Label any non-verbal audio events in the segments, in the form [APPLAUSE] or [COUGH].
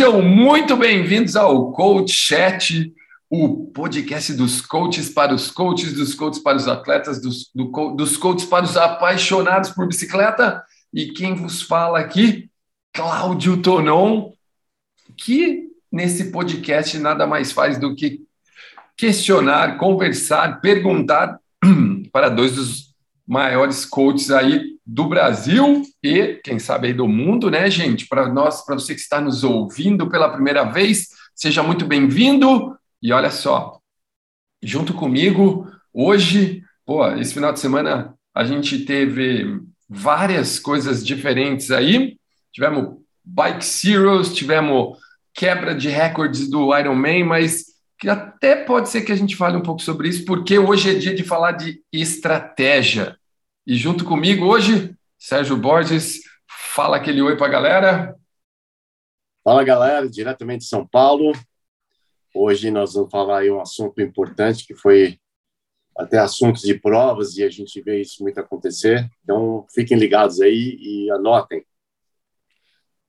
Sejam muito bem-vindos ao Coach Chat, o podcast dos coaches para os coaches, dos coaches para os atletas, dos, do, dos coaches para os apaixonados por bicicleta. E quem vos fala aqui, Cláudio Tonon, que nesse podcast nada mais faz do que questionar, conversar, perguntar [CLEARS THROAT] para dois dos maiores coaches aí do Brasil e, quem sabe, aí do mundo, né, gente? Para nós, para você que está nos ouvindo pela primeira vez, seja muito bem-vindo. E olha só, junto comigo, hoje, pô, esse final de semana a gente teve várias coisas diferentes aí. Tivemos Bike Zeros, tivemos quebra de recordes do Ironman, mas que até pode ser que a gente fale um pouco sobre isso, porque hoje é dia de falar de estratégia. E junto comigo hoje, Sérgio Borges, fala aquele oi para a galera. Fala galera, diretamente de São Paulo. Hoje nós vamos falar aí um assunto importante que foi até assuntos de provas e a gente vê isso muito acontecer. Então fiquem ligados aí e anotem.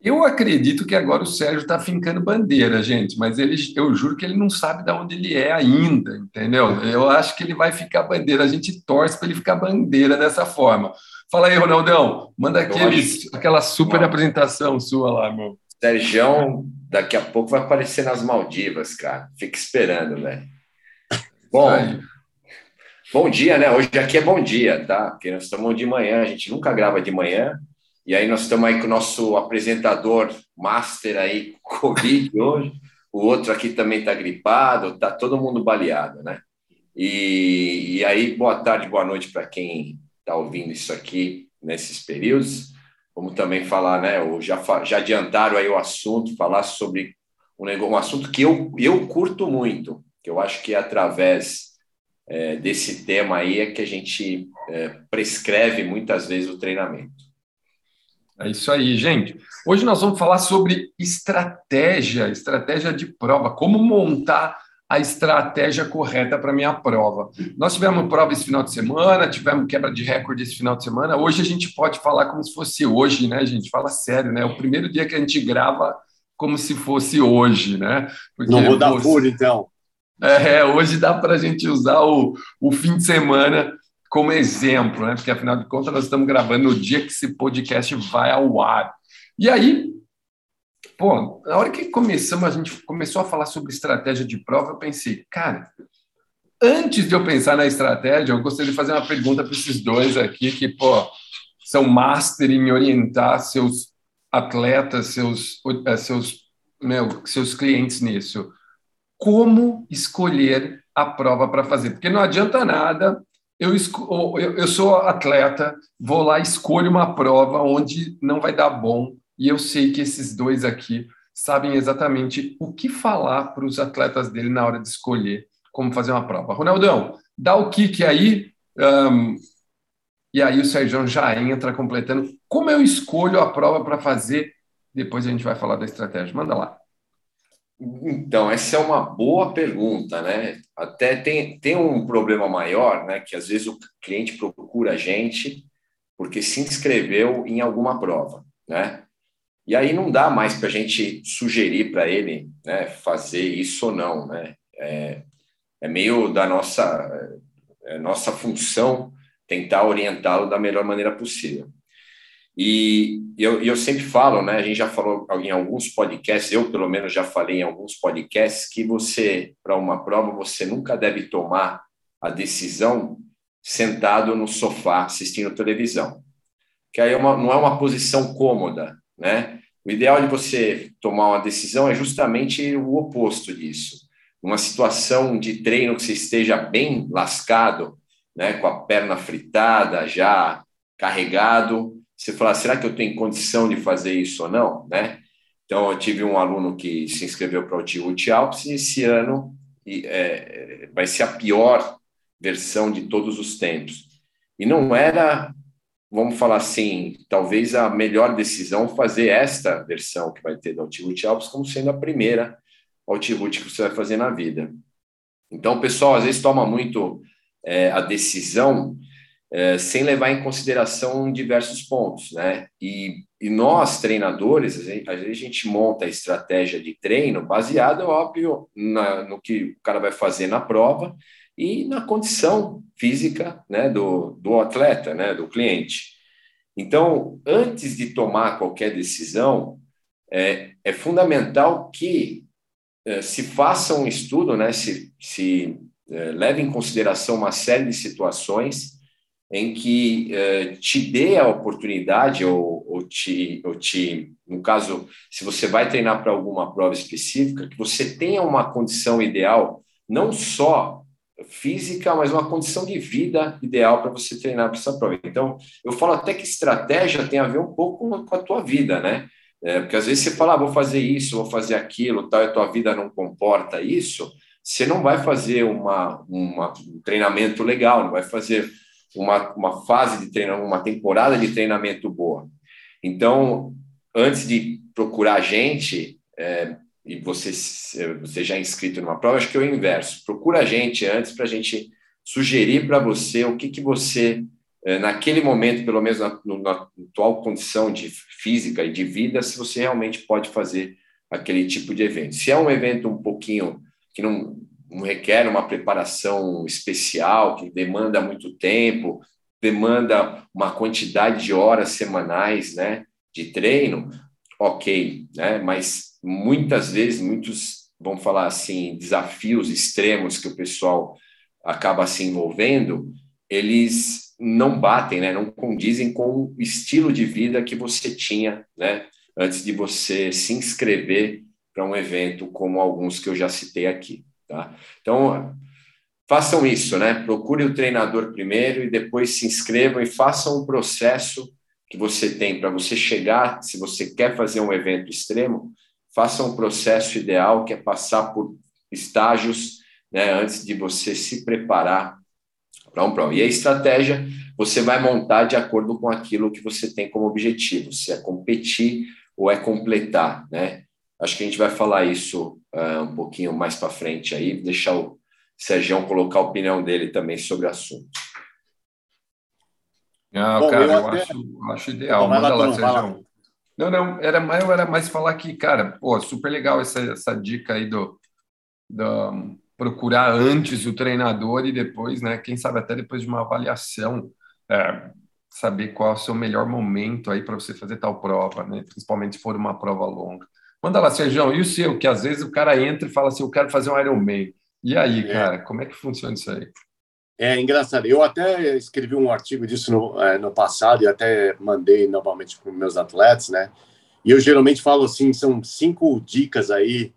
Eu acredito que agora o Sérgio está fincando bandeira, gente, mas ele, eu juro que ele não sabe de onde ele é ainda, entendeu? Eu acho que ele vai ficar bandeira. A gente torce para ele ficar bandeira dessa forma. Fala aí, Ronaldão, manda aqueles, aquela super apresentação sua lá, meu. Sérgio, daqui a pouco vai aparecer nas Maldivas, cara. Fica esperando, velho. Bom, bom dia, né? Hoje aqui é bom dia, tá? Porque nós estamos de manhã, a gente nunca grava de manhã. E aí nós estamos aí com o nosso apresentador master aí, Covid [LAUGHS] hoje. O outro aqui também está gripado, tá todo mundo baleado, né? E, e aí, boa tarde, boa noite para quem está ouvindo isso aqui nesses períodos. Vamos também falar, né? Já, já adiantaram aí o assunto, falar sobre um, um assunto que eu, eu curto muito, que eu acho que é através é, desse tema aí é que a gente é, prescreve muitas vezes o treinamento. É isso aí, gente. Hoje nós vamos falar sobre estratégia, estratégia de prova, como montar a estratégia correta para minha prova. Nós tivemos prova esse final de semana, tivemos quebra de recorde esse final de semana. Hoje a gente pode falar como se fosse hoje, né, gente? Fala sério, né? O primeiro dia que a gente grava como se fosse hoje, né? Porque Não vou dar furo, então. É, hoje dá para a gente usar o, o fim de semana como exemplo, né? Porque afinal de contas nós estamos gravando no dia que esse podcast vai ao ar. E aí, pô, na hora que começamos, a gente começou a falar sobre estratégia de prova, eu pensei, cara, antes de eu pensar na estratégia, eu gostaria de fazer uma pergunta para esses dois aqui que, pô, são master em orientar seus atletas, seus, eh, seus, meu, seus clientes nisso. Como escolher a prova para fazer? Porque não adianta nada eu, eu, eu sou atleta, vou lá, escolho uma prova onde não vai dar bom, e eu sei que esses dois aqui sabem exatamente o que falar para os atletas dele na hora de escolher como fazer uma prova. Ronaldão, dá o kick aí, um, e aí o Sérgio já entra completando. Como eu escolho a prova para fazer? Depois a gente vai falar da estratégia. Manda lá. Então, essa é uma boa pergunta, né? Até tem, tem um problema maior, né? Que às vezes o cliente procura a gente porque se inscreveu em alguma prova, né? E aí não dá mais para a gente sugerir para ele né, fazer isso ou não, né? É, é meio da nossa, é nossa função tentar orientá-lo da melhor maneira possível. E eu, eu sempre falo, né? A gente já falou em alguns podcasts, eu pelo menos já falei em alguns podcasts, que você, para uma prova, você nunca deve tomar a decisão sentado no sofá assistindo televisão. Que aí é uma, não é uma posição cômoda, né? O ideal de você tomar uma decisão é justamente o oposto disso. Uma situação de treino que você esteja bem lascado, né, com a perna fritada, já carregado, você falar, será que eu tenho condição de fazer isso ou não, né? Então, eu tive um aluno que se inscreveu para o Tiúti Alpes e esse ano é, vai ser a pior versão de todos os tempos. E não era, vamos falar assim, talvez a melhor decisão fazer esta versão que vai ter do Altiroute Alpes como sendo a primeira Altiroute que você vai fazer na vida. Então, o pessoal às vezes toma muito é, a decisão é, sem levar em consideração diversos pontos, né? E, e nós, treinadores, às vezes a gente monta a estratégia de treino baseada, óbvio, na, no que o cara vai fazer na prova e na condição física né, do, do atleta, né, do cliente. Então, antes de tomar qualquer decisão, é, é fundamental que é, se faça um estudo, né, se, se é, leve em consideração uma série de situações em que uh, te dê a oportunidade, ou, ou, te, ou te, no caso, se você vai treinar para alguma prova específica, que você tenha uma condição ideal, não só física, mas uma condição de vida ideal para você treinar para essa prova. Então, eu falo até que estratégia tem a ver um pouco com a tua vida, né? É, porque às vezes você fala, ah, vou fazer isso, vou fazer aquilo, tal, e a tua vida não comporta isso, você não vai fazer uma, uma, um treinamento legal, não vai fazer uma, uma fase de treinamento, uma temporada de treinamento boa. Então, antes de procurar a gente, é, e você, você já é inscrito numa prova, acho que é o inverso. Procura a gente antes para a gente sugerir para você o que, que você, é, naquele momento, pelo menos na, na atual condição de física e de vida, se você realmente pode fazer aquele tipo de evento. Se é um evento um pouquinho que não, não requer uma preparação especial, que demanda muito tempo, demanda uma quantidade de horas semanais né, de treino, ok, né? mas muitas vezes, muitos, vamos falar assim, desafios extremos que o pessoal acaba se envolvendo, eles não batem, né, não condizem com o estilo de vida que você tinha né, antes de você se inscrever para um evento como alguns que eu já citei aqui. Tá? Então, façam isso, né? Procure o treinador primeiro e depois se inscrevam e façam um processo que você tem para você chegar, se você quer fazer um evento extremo, faça um processo ideal que é passar por estágios né, antes de você se preparar para um prova. E a estratégia você vai montar de acordo com aquilo que você tem como objetivo, se é competir ou é completar, né? Acho que a gente vai falar isso uh, um pouquinho mais para frente aí, deixar o Sérgio colocar a opinião dele também sobre o assunto. Não, Bom, cara, eu, eu até... acho, acho ideal. Então, Manda lá, Sérgio. Não, não, era mais, era mais falar que, cara, pô, super legal essa, essa dica aí do, do procurar antes o treinador e depois, né, quem sabe até depois de uma avaliação, é, saber qual é o seu melhor momento aí para você fazer tal prova, né, principalmente se for uma prova longa. Manda lá, Sérgio, e o seu? Que às vezes o cara entra e fala assim: eu quero fazer um Ironman. E aí, é. cara, como é que funciona isso aí? É engraçado. Eu até escrevi um artigo disso no, é, no passado e até mandei novamente para os meus atletas, né? E eu geralmente falo assim: são cinco dicas aí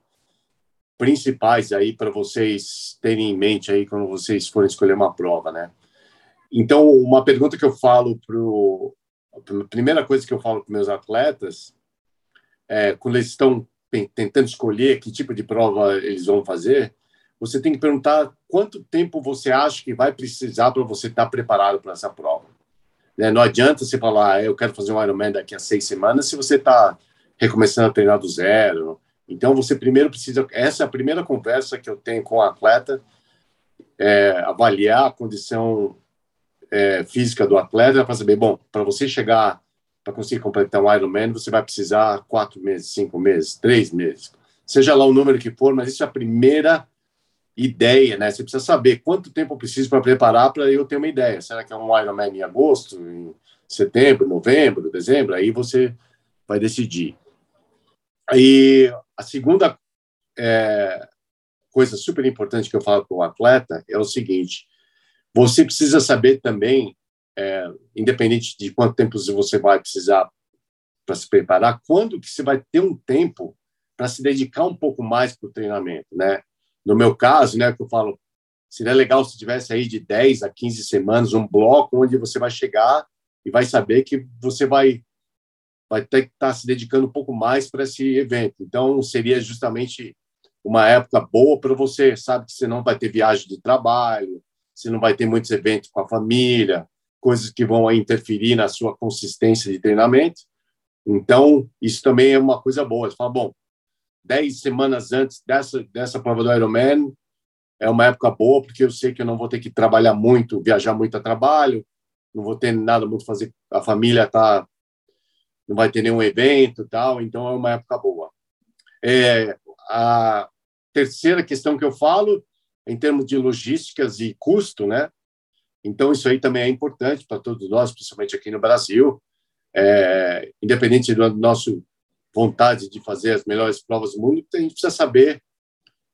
principais aí para vocês terem em mente aí quando vocês forem escolher uma prova, né? Então, uma pergunta que eu falo pro a primeira coisa que eu falo para meus atletas é, quando eles estão tentando escolher que tipo de prova eles vão fazer, você tem que perguntar quanto tempo você acha que vai precisar para você estar preparado para essa prova. Né? Não adianta você falar, ah, eu quero fazer um Ironman daqui a seis semanas, se você está recomeçando a treinar do zero. Então, você primeiro precisa. Essa é a primeira conversa que eu tenho com o atleta, é, avaliar a condição é, física do atleta para saber, bom, para você chegar para conseguir completar um Ironman, você vai precisar quatro meses, cinco meses, três meses, seja lá o número que for, mas isso é a primeira ideia, né? Você precisa saber quanto tempo eu preciso para preparar para eu ter uma ideia. Será que é um Ironman em agosto, em setembro, novembro, dezembro? Aí você vai decidir. E a segunda é, coisa super importante que eu falo para o atleta é o seguinte: você precisa saber também é, independente de quanto tempo você vai precisar para se preparar, quando que você vai ter um tempo para se dedicar um pouco mais para o treinamento, né? No meu caso, né, que eu falo, seria legal se tivesse aí de 10 a 15 semanas um bloco onde você vai chegar e vai saber que você vai vai ter que estar tá se dedicando um pouco mais para esse evento. Então, seria justamente uma época boa para você, sabe que você não vai ter viagem de trabalho, você não vai ter muitos eventos com a família, coisas que vão interferir na sua consistência de treinamento. Então, isso também é uma coisa boa. Você fala, bom, dez semanas antes dessa, dessa prova do Ironman é uma época boa, porque eu sei que eu não vou ter que trabalhar muito, viajar muito a trabalho, não vou ter nada muito fazer, a família tá não vai ter nenhum evento tal, então é uma época boa. É, a terceira questão que eu falo, em termos de logísticas e custo, né? Então, isso aí também é importante para todos nós, principalmente aqui no Brasil. É, independente do nosso vontade de fazer as melhores provas do mundo, a gente precisa saber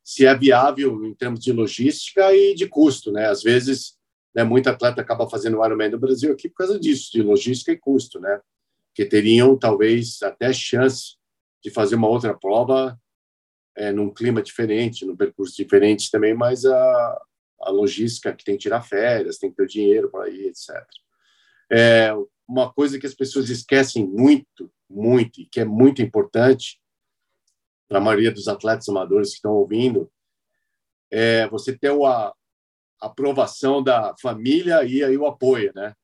se é viável em termos de logística e de custo, né? Às vezes, né, muito atleta acaba fazendo o Ironman do Brasil aqui por causa disso, de logística e custo, né? Que teriam talvez até chance de fazer uma outra prova é, num clima diferente, num percurso diferente também, mas a, a logística que tem que tirar férias, tem que ter dinheiro para ir, etc. É, uma coisa que as pessoas esquecem muito, muito, e que é muito importante para a maioria dos atletas amadores que estão ouvindo, é você ter a aprovação da família e aí o apoio, né?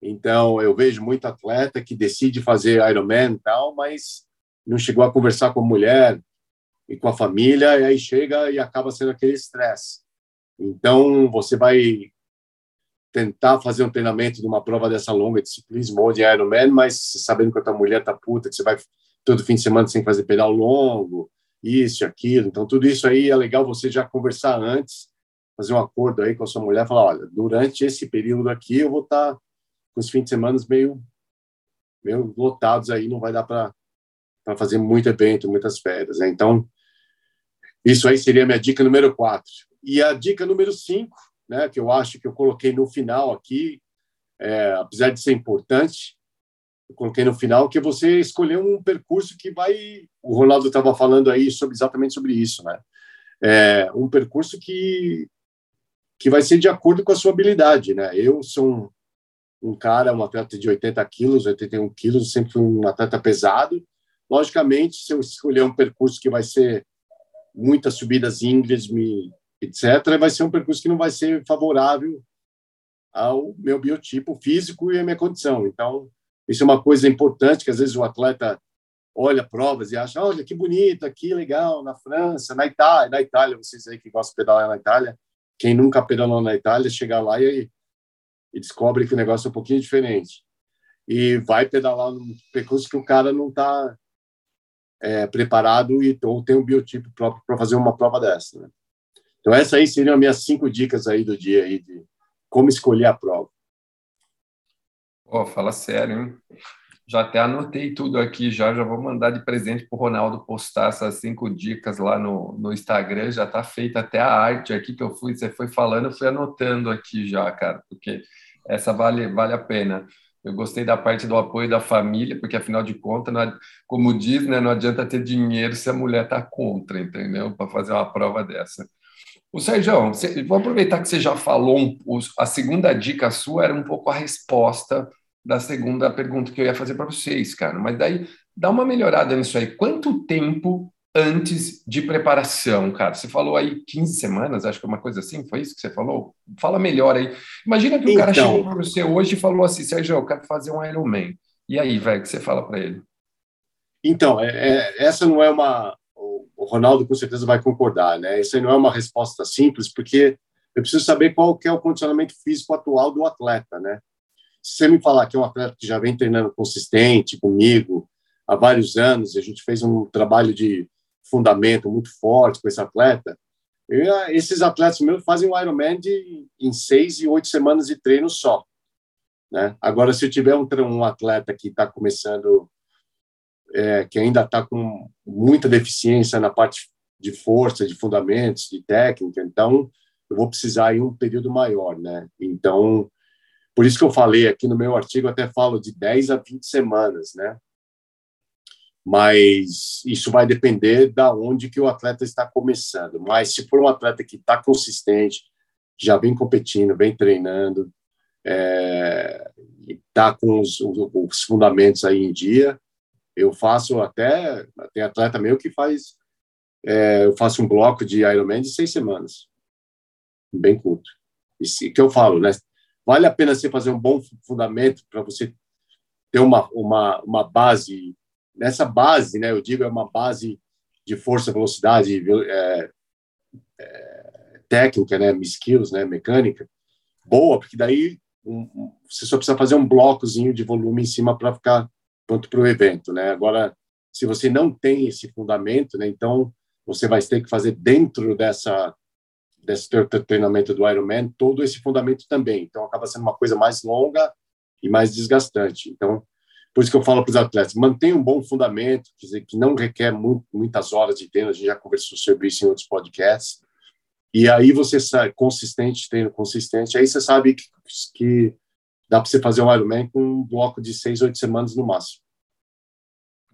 Então, eu vejo muito atleta que decide fazer Ironman e tal, mas não chegou a conversar com a mulher e com a família, e aí chega e acaba sendo aquele estresse. Então, você vai tentar fazer um treinamento de uma prova dessa longa, de ciclismo ou de Ironman, mas sabendo que a tua mulher tá puta, que você vai todo fim de semana sem fazer pedal longo, isso, aquilo. Então, tudo isso aí é legal você já conversar antes, fazer um acordo aí com a sua mulher, falar, olha, durante esse período aqui eu vou estar tá com os fins de semana meio, meio lotados aí, não vai dar para fazer muito evento, muitas férias. Né? Então, isso aí seria a minha dica número quatro. E a dica número cinco, né, que eu acho que eu coloquei no final aqui, é, apesar de ser importante, eu coloquei no final que é você escolher um percurso que vai. O Ronaldo estava falando aí sobre exatamente sobre isso, né? É, um percurso que que vai ser de acordo com a sua habilidade, né? Eu sou um, um cara, um atleta de 80 quilos, 81 quilos, sempre fui um atleta pesado. Logicamente, se eu escolher um percurso que vai ser muitas subidas íngremes, etc., vai ser um percurso que não vai ser favorável ao meu biotipo físico e à minha condição. Então, isso é uma coisa importante que às vezes o atleta olha provas e acha, olha que bonito aqui, legal, na França, na Itália, na Itália, vocês aí que gostam de pedalar na Itália, quem nunca pedalou na Itália, chega lá e, e descobre que o negócio é um pouquinho diferente. E vai pedalar num percurso que o cara não está é, preparado e ou tem um biotipo próprio para fazer uma prova dessa. Né? Então, essas aí seriam as minhas cinco dicas aí do dia aí de como escolher a prova. Oh, fala sério, hein? Já até anotei tudo aqui, já, já vou mandar de presente para o Ronaldo postar essas cinco dicas lá no, no Instagram. Já está feita até a arte aqui que eu fui, você foi falando, eu fui anotando aqui já, cara, porque essa vale, vale a pena. Eu gostei da parte do apoio da família, porque afinal de contas, não, como diz, né, não adianta ter dinheiro se a mulher está contra, entendeu? Para fazer uma prova dessa. O Sérgio, vou aproveitar que você já falou, a segunda dica sua era um pouco a resposta da segunda pergunta que eu ia fazer para vocês, cara. Mas daí, dá uma melhorada nisso aí. Quanto tempo antes de preparação, cara? Você falou aí 15 semanas, acho que é uma coisa assim, foi isso que você falou? Fala melhor aí. Imagina que o cara então. chegou para você hoje e falou assim, Sérgio, eu quero fazer um Ironman. E aí, velho, o que você fala para ele? Então, é, é, essa não é uma, o Ronaldo com certeza vai concordar, né? Isso aí não é uma resposta simples, porque eu preciso saber qual que é o condicionamento físico atual do atleta, né? Se você me falar que é um atleta que já vem treinando consistente comigo há vários anos, a gente fez um trabalho de fundamento muito forte com esse atleta, eu, esses atletas meus fazem um Ironman de, em seis e oito semanas de treino só. Né? Agora, se eu tiver um, um atleta que está começando é, que ainda está com muita deficiência na parte de força, de fundamentos, de técnica, então eu vou precisar em um período maior, né? Então, por isso que eu falei aqui no meu artigo, até falo de 10 a 20 semanas, né? Mas isso vai depender da onde que o atleta está começando. Mas se for um atleta que está consistente, já vem competindo, vem treinando, é, está com os, os fundamentos aí em dia, eu faço até, tem atleta meu que faz, é, eu faço um bloco de Ironman de seis semanas, bem curto. E se, que eu falo, né? Vale a pena você fazer um bom fundamento para você ter uma, uma, uma base, nessa base, né? Eu digo, é uma base de força, velocidade, é, é, técnica, né? Skills, né? Mecânica, boa, porque daí um, você só precisa fazer um blocozinho de volume em cima para ficar pronto para o evento, né? Agora, se você não tem esse fundamento, né, então você vai ter que fazer dentro dessa desse treinamento do Ironman todo esse fundamento também. Então acaba sendo uma coisa mais longa e mais desgastante. Então, por isso que eu falo para os atletas, mantenha um bom fundamento, quer dizer, que não requer muitas horas de treino, a gente já conversou sobre isso em outros podcasts. E aí você sai consistente, treino consistente, aí você sabe que, que dá para você fazer um Ironman com um bloco de seis, oito semanas no máximo.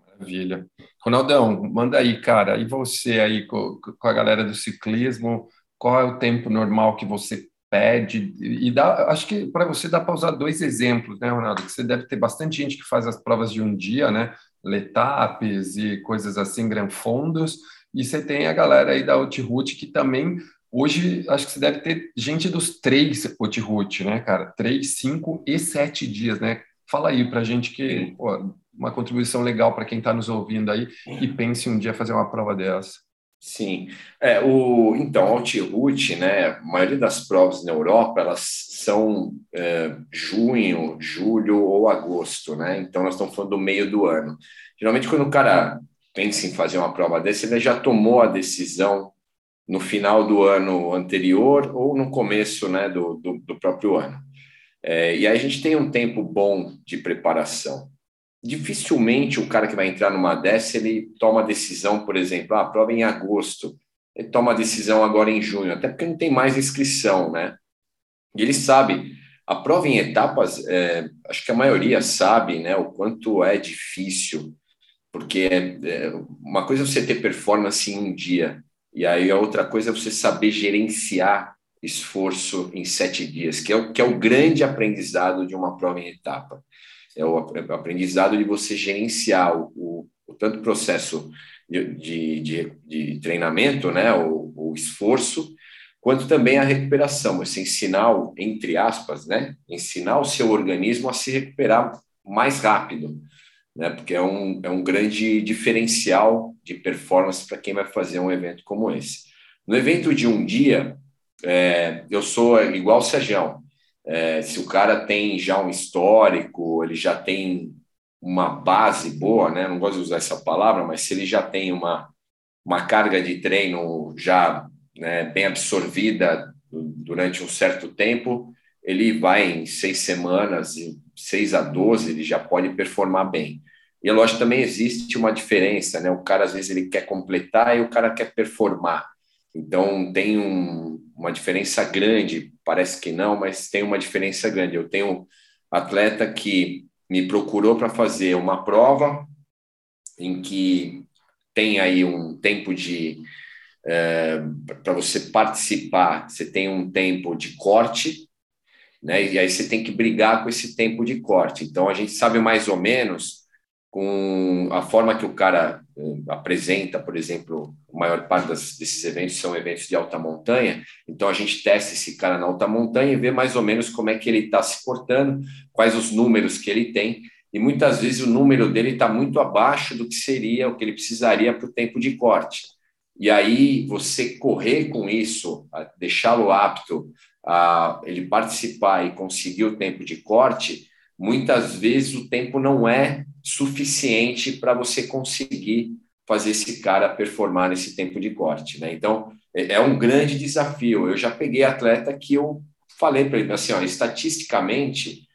Maravilha. Ronaldão, manda aí, cara. E você aí com, com a galera do ciclismo, qual é o tempo normal que você pede? E dá, acho que para você dá para usar dois exemplos, né, Ronaldo? Que você deve ter bastante gente que faz as provas de um dia, né? Letapes e coisas assim, granfondos. E você tem a galera aí da Outroute que também Hoje, acho que você deve ter gente dos três Outroute, né, cara? Três, cinco e sete dias, né? Fala aí para gente que pô, uma contribuição legal para quem está nos ouvindo aí e pense um dia fazer uma prova dessa. Sim, é, o, então, Altirute, né, a maioria das provas na Europa, elas são é, junho, julho ou agosto, né, então nós estamos falando do meio do ano. Geralmente, quando o cara pensa em fazer uma prova dessa, ele já tomou a decisão no final do ano anterior ou no começo, né, do, do, do próprio ano. É, e aí a gente tem um tempo bom de preparação dificilmente o cara que vai entrar numa dessa, ele toma a decisão, por exemplo, ah, a prova em agosto, ele toma a decisão agora em junho, até porque não tem mais inscrição, né? E ele sabe, a prova em etapas, é, acho que a maioria sabe, né, o quanto é difícil, porque é, é, uma coisa é você ter performance em um dia, e aí a outra coisa é você saber gerenciar esforço em sete dias, que é o, que é o grande aprendizado de uma prova em etapa. É o aprendizado de você gerenciar o, o, o tanto processo de, de, de, de, treinamento, né, o, o, esforço, quanto também a recuperação, você ensinar, entre aspas, né, ensinar o seu organismo a se recuperar mais rápido, né, porque é um, é um grande diferencial de performance para quem vai fazer um evento como esse. No evento de um dia, é, eu sou igual o Sérgio, é, se o cara tem já um histórico, ele já tem uma base boa, né? Não gosto de usar essa palavra, mas se ele já tem uma, uma carga de treino já né, bem absorvida durante um certo tempo, ele vai em seis semanas, seis a doze, ele já pode performar bem. E é lógico também existe uma diferença, né? O cara às vezes ele quer completar e o cara quer performar. Então tem um, uma diferença grande parece que não, mas tem uma diferença grande. Eu tenho atleta que me procurou para fazer uma prova em que tem aí um tempo de é, para você participar, você tem um tempo de corte, né? E aí você tem que brigar com esse tempo de corte. Então a gente sabe mais ou menos com a forma que o cara eh, apresenta, por exemplo, a maior parte desses eventos são eventos de alta montanha, então a gente testa esse cara na alta montanha e vê mais ou menos como é que ele está se portando, quais os números que ele tem, e muitas vezes o número dele está muito abaixo do que seria o que ele precisaria para o tempo de corte. E aí você correr com isso, deixá-lo apto a ele participar e conseguir o tempo de corte, muitas vezes o tempo não é suficiente para você conseguir fazer esse cara performar nesse tempo de corte, né? Então, é, é um grande desafio. Eu já peguei atleta que eu falei para ele assim, ó, estatisticamente,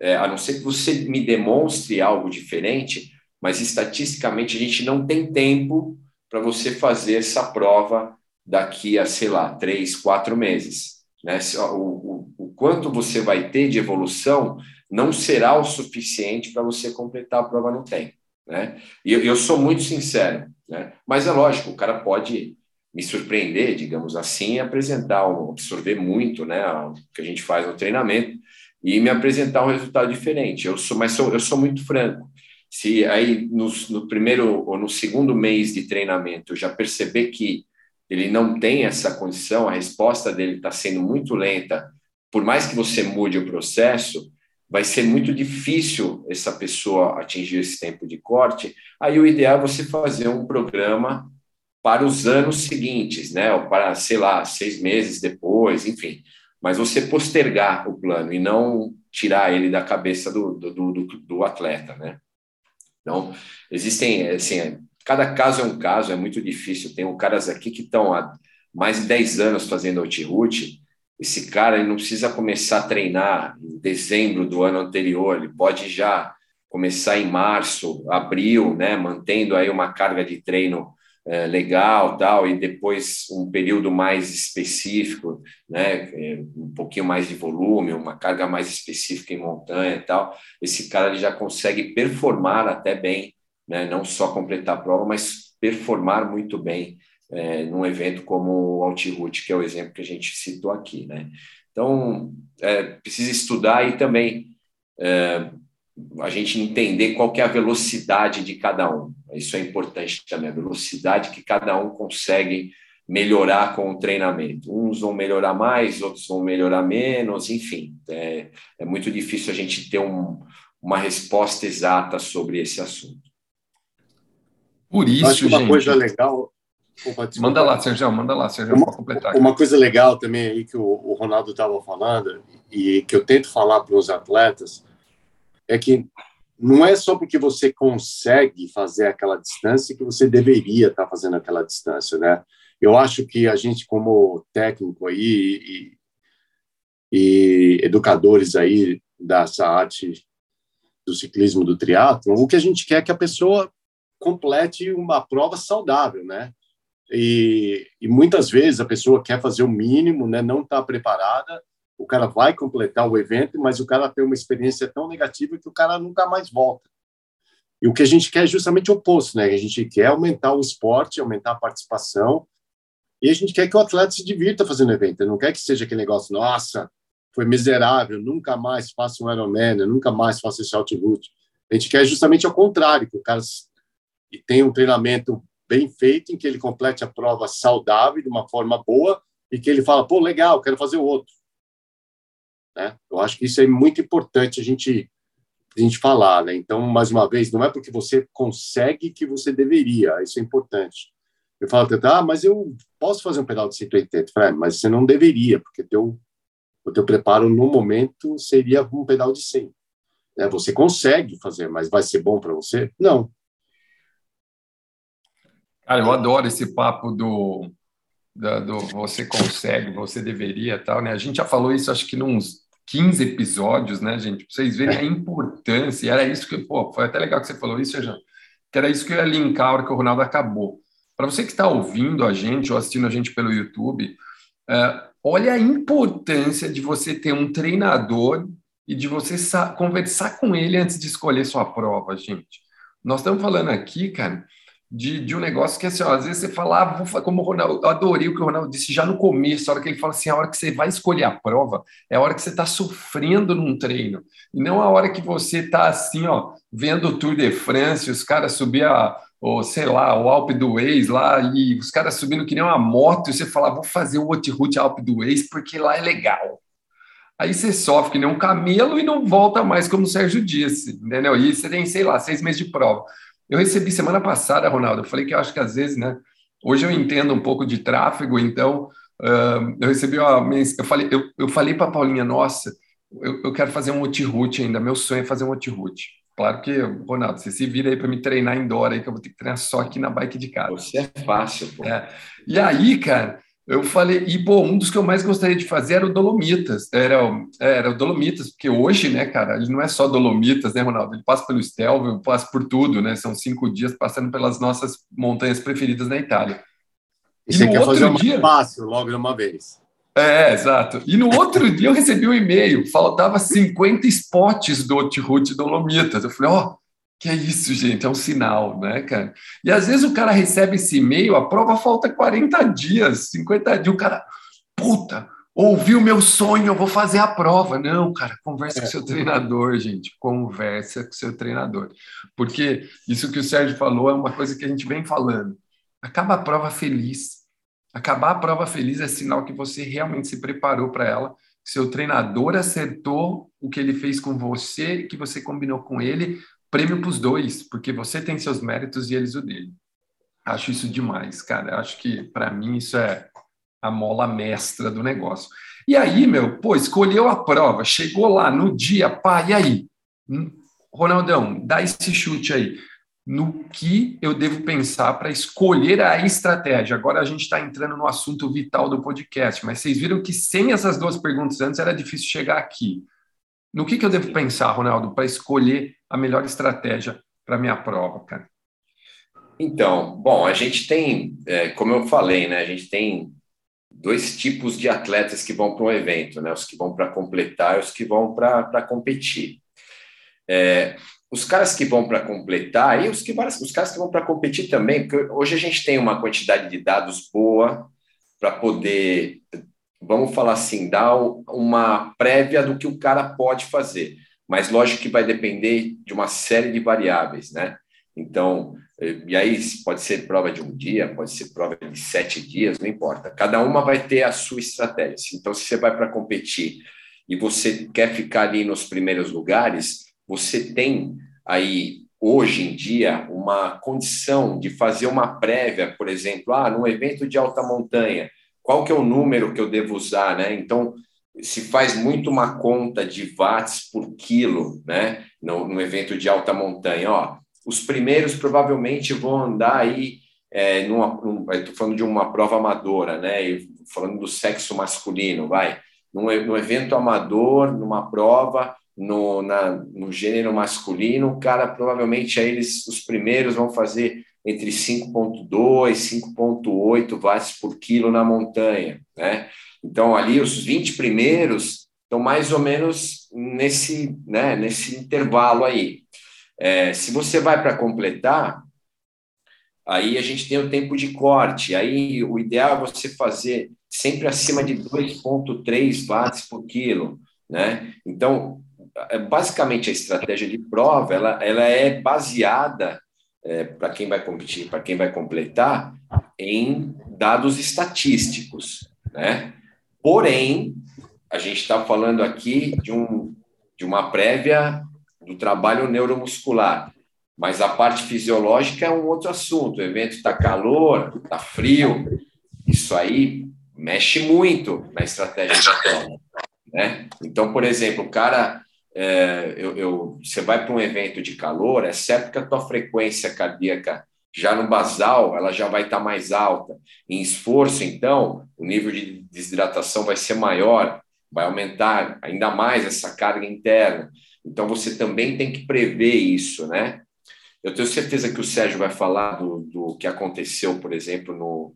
é, a não ser que você me demonstre algo diferente, mas estatisticamente a gente não tem tempo para você fazer essa prova daqui a, sei lá, três, quatro meses. Né? O, o, o quanto você vai ter de evolução não será o suficiente para você completar a prova no tempo. Né? E eu, eu sou muito sincero, né? mas é lógico, o cara pode me surpreender, digamos assim, apresentar, um, absorver muito né, o que a gente faz no treinamento e me apresentar um resultado diferente. Eu sou, mas sou, eu sou muito franco. Se aí no, no primeiro ou no segundo mês de treinamento eu já perceber que ele não tem essa condição, a resposta dele está sendo muito lenta, por mais que você mude o processo, vai ser muito difícil essa pessoa atingir esse tempo de corte. Aí o ideal é você fazer um programa para os anos seguintes, né? Ou para, sei lá, seis meses depois, enfim. mas você postergar o plano e não tirar ele da cabeça do, do, do, do atleta, né? Então, existem, assim, cada caso é um caso, é muito difícil. Tem um caras aqui que estão há mais de 10 anos fazendo out-route, esse cara ele não precisa começar a treinar em dezembro do ano anterior, ele pode já começar em março, abril, né, mantendo aí uma carga de treino é, legal, tal, e depois um período mais específico, né, é, um pouquinho mais de volume, uma carga mais específica em montanha e tal, esse cara ele já consegue performar até bem, né, não só completar a prova, mas performar muito bem é, num evento como o Altiroute, que é o exemplo que a gente citou aqui, né. Então, é, precisa estudar e também é, a gente entender qual que é a velocidade de cada um. Isso é importante também, a velocidade que cada um consegue melhorar com o treinamento. Uns vão melhorar mais, outros vão melhorar menos, enfim. É, é muito difícil a gente ter um, uma resposta exata sobre esse assunto. Por isso, Acho uma gente... coisa legal. Opa, manda lá, Sérgio, manda lá, Sérgio, para completar. Uma coisa legal também aí que o, o Ronaldo estava falando e que eu tento falar para os atletas é que não é só porque você consegue fazer aquela distância que você deveria estar fazendo aquela distância, né? Eu acho que a gente, como técnico aí e, e educadores aí dessa arte do ciclismo, do triatlo, o que a gente quer é que a pessoa complete uma prova saudável, né? E, e muitas vezes a pessoa quer fazer o mínimo, né? Não está preparada o cara vai completar o evento, mas o cara tem uma experiência tão negativa que o cara nunca mais volta. E o que a gente quer é justamente o oposto, né? A gente quer aumentar o esporte, aumentar a participação, e a gente quer que o atleta se divirta fazendo evento. Não quer que seja aquele negócio, nossa, foi miserável, nunca mais faço um Ironman, nunca mais faço esse altitude. A gente quer justamente ao contrário, que o cara tenha um treinamento bem feito, em que ele complete a prova saudável, de uma forma boa, e que ele fala, pô, legal, quero fazer o outro. Né? Eu acho que isso é muito importante a gente a gente falar, né? Então, mais uma vez, não é porque você consegue que você deveria, isso é importante. Eu falo ah, mas eu posso fazer um pedal de 180, falei, ah, mas você não deveria, porque teu, o teu preparo no momento seria um pedal de 100. Né? Você consegue fazer, mas vai ser bom para você? Não. Cara, eu adoro esse papo do, do, você consegue, você deveria tal, né? A gente já falou isso, acho que nos 15 episódios, né, gente? Pra vocês verem a importância. Era isso que, pô, foi até legal que você falou isso, Jean, que era isso que eu ia linkar a hora que o Ronaldo acabou. Para você que está ouvindo a gente ou assistindo a gente pelo YouTube, é, olha a importância de você ter um treinador e de você conversar com ele antes de escolher sua prova, gente. Nós estamos falando aqui, cara, de, de um negócio que, assim, ó, às vezes você fala, ah, como o Ronaldo, eu adorei o que o Ronaldo disse já no começo, a hora que ele fala assim, a hora que você vai escolher a prova é a hora que você está sofrendo num treino, e não a hora que você está assim, ó, vendo o Tour de France, os caras subir a, ou sei lá, o Alpe do Waze lá, e os caras subindo que nem uma moto, e você fala, vou fazer o Outroute Alpe do Waze porque lá é legal. Aí você sofre que nem um camelo e não volta mais, como o Sérgio disse, entendeu? E você tem, sei lá, seis meses de prova. Eu recebi semana passada, Ronaldo, eu falei que eu acho que às vezes, né? Hoje eu entendo um pouco de tráfego, então uh, eu recebi uma eu falei, eu, eu falei para Paulinha, nossa, eu, eu quero fazer um multi-route ainda, meu sonho é fazer um multi-route. Claro que, Ronaldo, você se vira aí para me treinar indoor aí, que eu vou ter que treinar só aqui na bike de casa. Você é fácil, pô. É. E aí, cara, eu falei, e pô, um dos que eu mais gostaria de fazer era o Dolomitas, era, era o Dolomitas, porque hoje, né, cara, ele não é só Dolomitas, né, Ronaldo? Ele passa pelo Stelvio, passa por tudo, né? São cinco dias passando pelas nossas montanhas preferidas na Itália. E, e você quer fazer uma dia, fácil logo de uma vez. É, exato. E no outro dia eu recebi um e-mail, faltava 50 spots do Outroute Dolomitas. Eu falei, ó, oh, que é isso, gente? É um sinal, né, cara? E às vezes o cara recebe esse e-mail, a prova falta 40 dias, 50 dias, o cara, puta, ouvi o meu sonho, eu vou fazer a prova. Não, cara, conversa é. com seu treinador, gente. Conversa com seu treinador. Porque isso que o Sérgio falou é uma coisa que a gente vem falando. Acaba a prova feliz. Acabar a prova feliz é sinal que você realmente se preparou para ela. Seu treinador acertou o que ele fez com você, que você combinou com ele, prêmio para os dois, porque você tem seus méritos e eles o dele. Acho isso demais, cara. Acho que para mim isso é a mola mestra do negócio. E aí, meu, pô, escolheu a prova, chegou lá no dia, pá, e aí? Hum, Ronaldão, dá esse chute aí. No que eu devo pensar para escolher a estratégia? Agora a gente está entrando no assunto vital do podcast, mas vocês viram que sem essas duas perguntas antes era difícil chegar aqui. No que, que eu devo pensar, Ronaldo, para escolher a melhor estratégia para minha prova, cara? Então, bom, a gente tem, é, como eu falei, né, a gente tem dois tipos de atletas que vão para um evento, né, os que vão para completar e os que vão para competir. É, os caras que vão para completar e os, que, os caras que vão para competir também, porque hoje a gente tem uma quantidade de dados boa para poder vamos falar assim, dar uma prévia do que o cara pode fazer. Mas lógico que vai depender de uma série de variáveis, né? Então, e aí pode ser prova de um dia, pode ser prova de sete dias, não importa. Cada uma vai ter a sua estratégia. Então, se você vai para competir e você quer ficar ali nos primeiros lugares, você tem aí hoje em dia uma condição de fazer uma prévia, por exemplo, ah, num evento de alta montanha, qual que é o número que eu devo usar, né? Então, se faz muito uma conta de watts por quilo, né? No, no evento de alta montanha, ó, os primeiros provavelmente vão andar aí, é, estou falando de uma prova amadora, né? E falando do sexo masculino, vai, num, num evento amador, numa prova, no, na, no gênero masculino, o cara provavelmente aí eles, os primeiros vão fazer entre 5,2 e 5,8 watts por quilo na montanha, né? Então, ali, os 20 primeiros estão mais ou menos nesse, né, nesse intervalo aí. É, se você vai para completar, aí a gente tem o tempo de corte. Aí o ideal é você fazer sempre acima de 2,3 watts por quilo, né? Então, é, basicamente a estratégia de prova ela, ela é baseada é, para quem vai competir, para quem vai completar, em dados estatísticos, né? Porém, a gente está falando aqui de, um, de uma prévia do trabalho neuromuscular, mas a parte fisiológica é um outro assunto. O evento está calor, está frio, isso aí mexe muito na estratégia de prova, né? Então, por exemplo, o cara é, eu, eu, você vai para um evento de calor, é certo que a tua frequência cardíaca já no basal, ela já vai estar tá mais alta. Em esforço, então, o nível de desidratação vai ser maior, vai aumentar ainda mais essa carga interna. Então, você também tem que prever isso, né? Eu tenho certeza que o Sérgio vai falar do, do que aconteceu, por exemplo, no,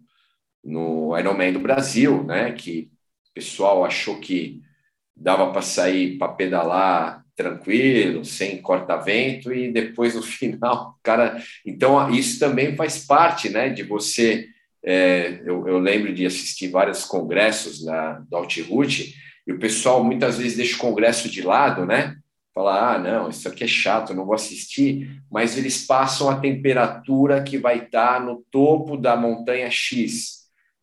no Ironman do Brasil, né? Que o pessoal achou que dava para sair para pedalar tranquilo, sem corta-vento, e depois [LAUGHS] no final, cara. Então, isso também faz parte, né, de você. É, eu, eu, lembro de assistir vários congressos da, do e o pessoal muitas vezes deixa o congresso de lado, né? Fala, ah, não, isso aqui é chato, não vou assistir, mas eles passam a temperatura que vai estar no topo da montanha X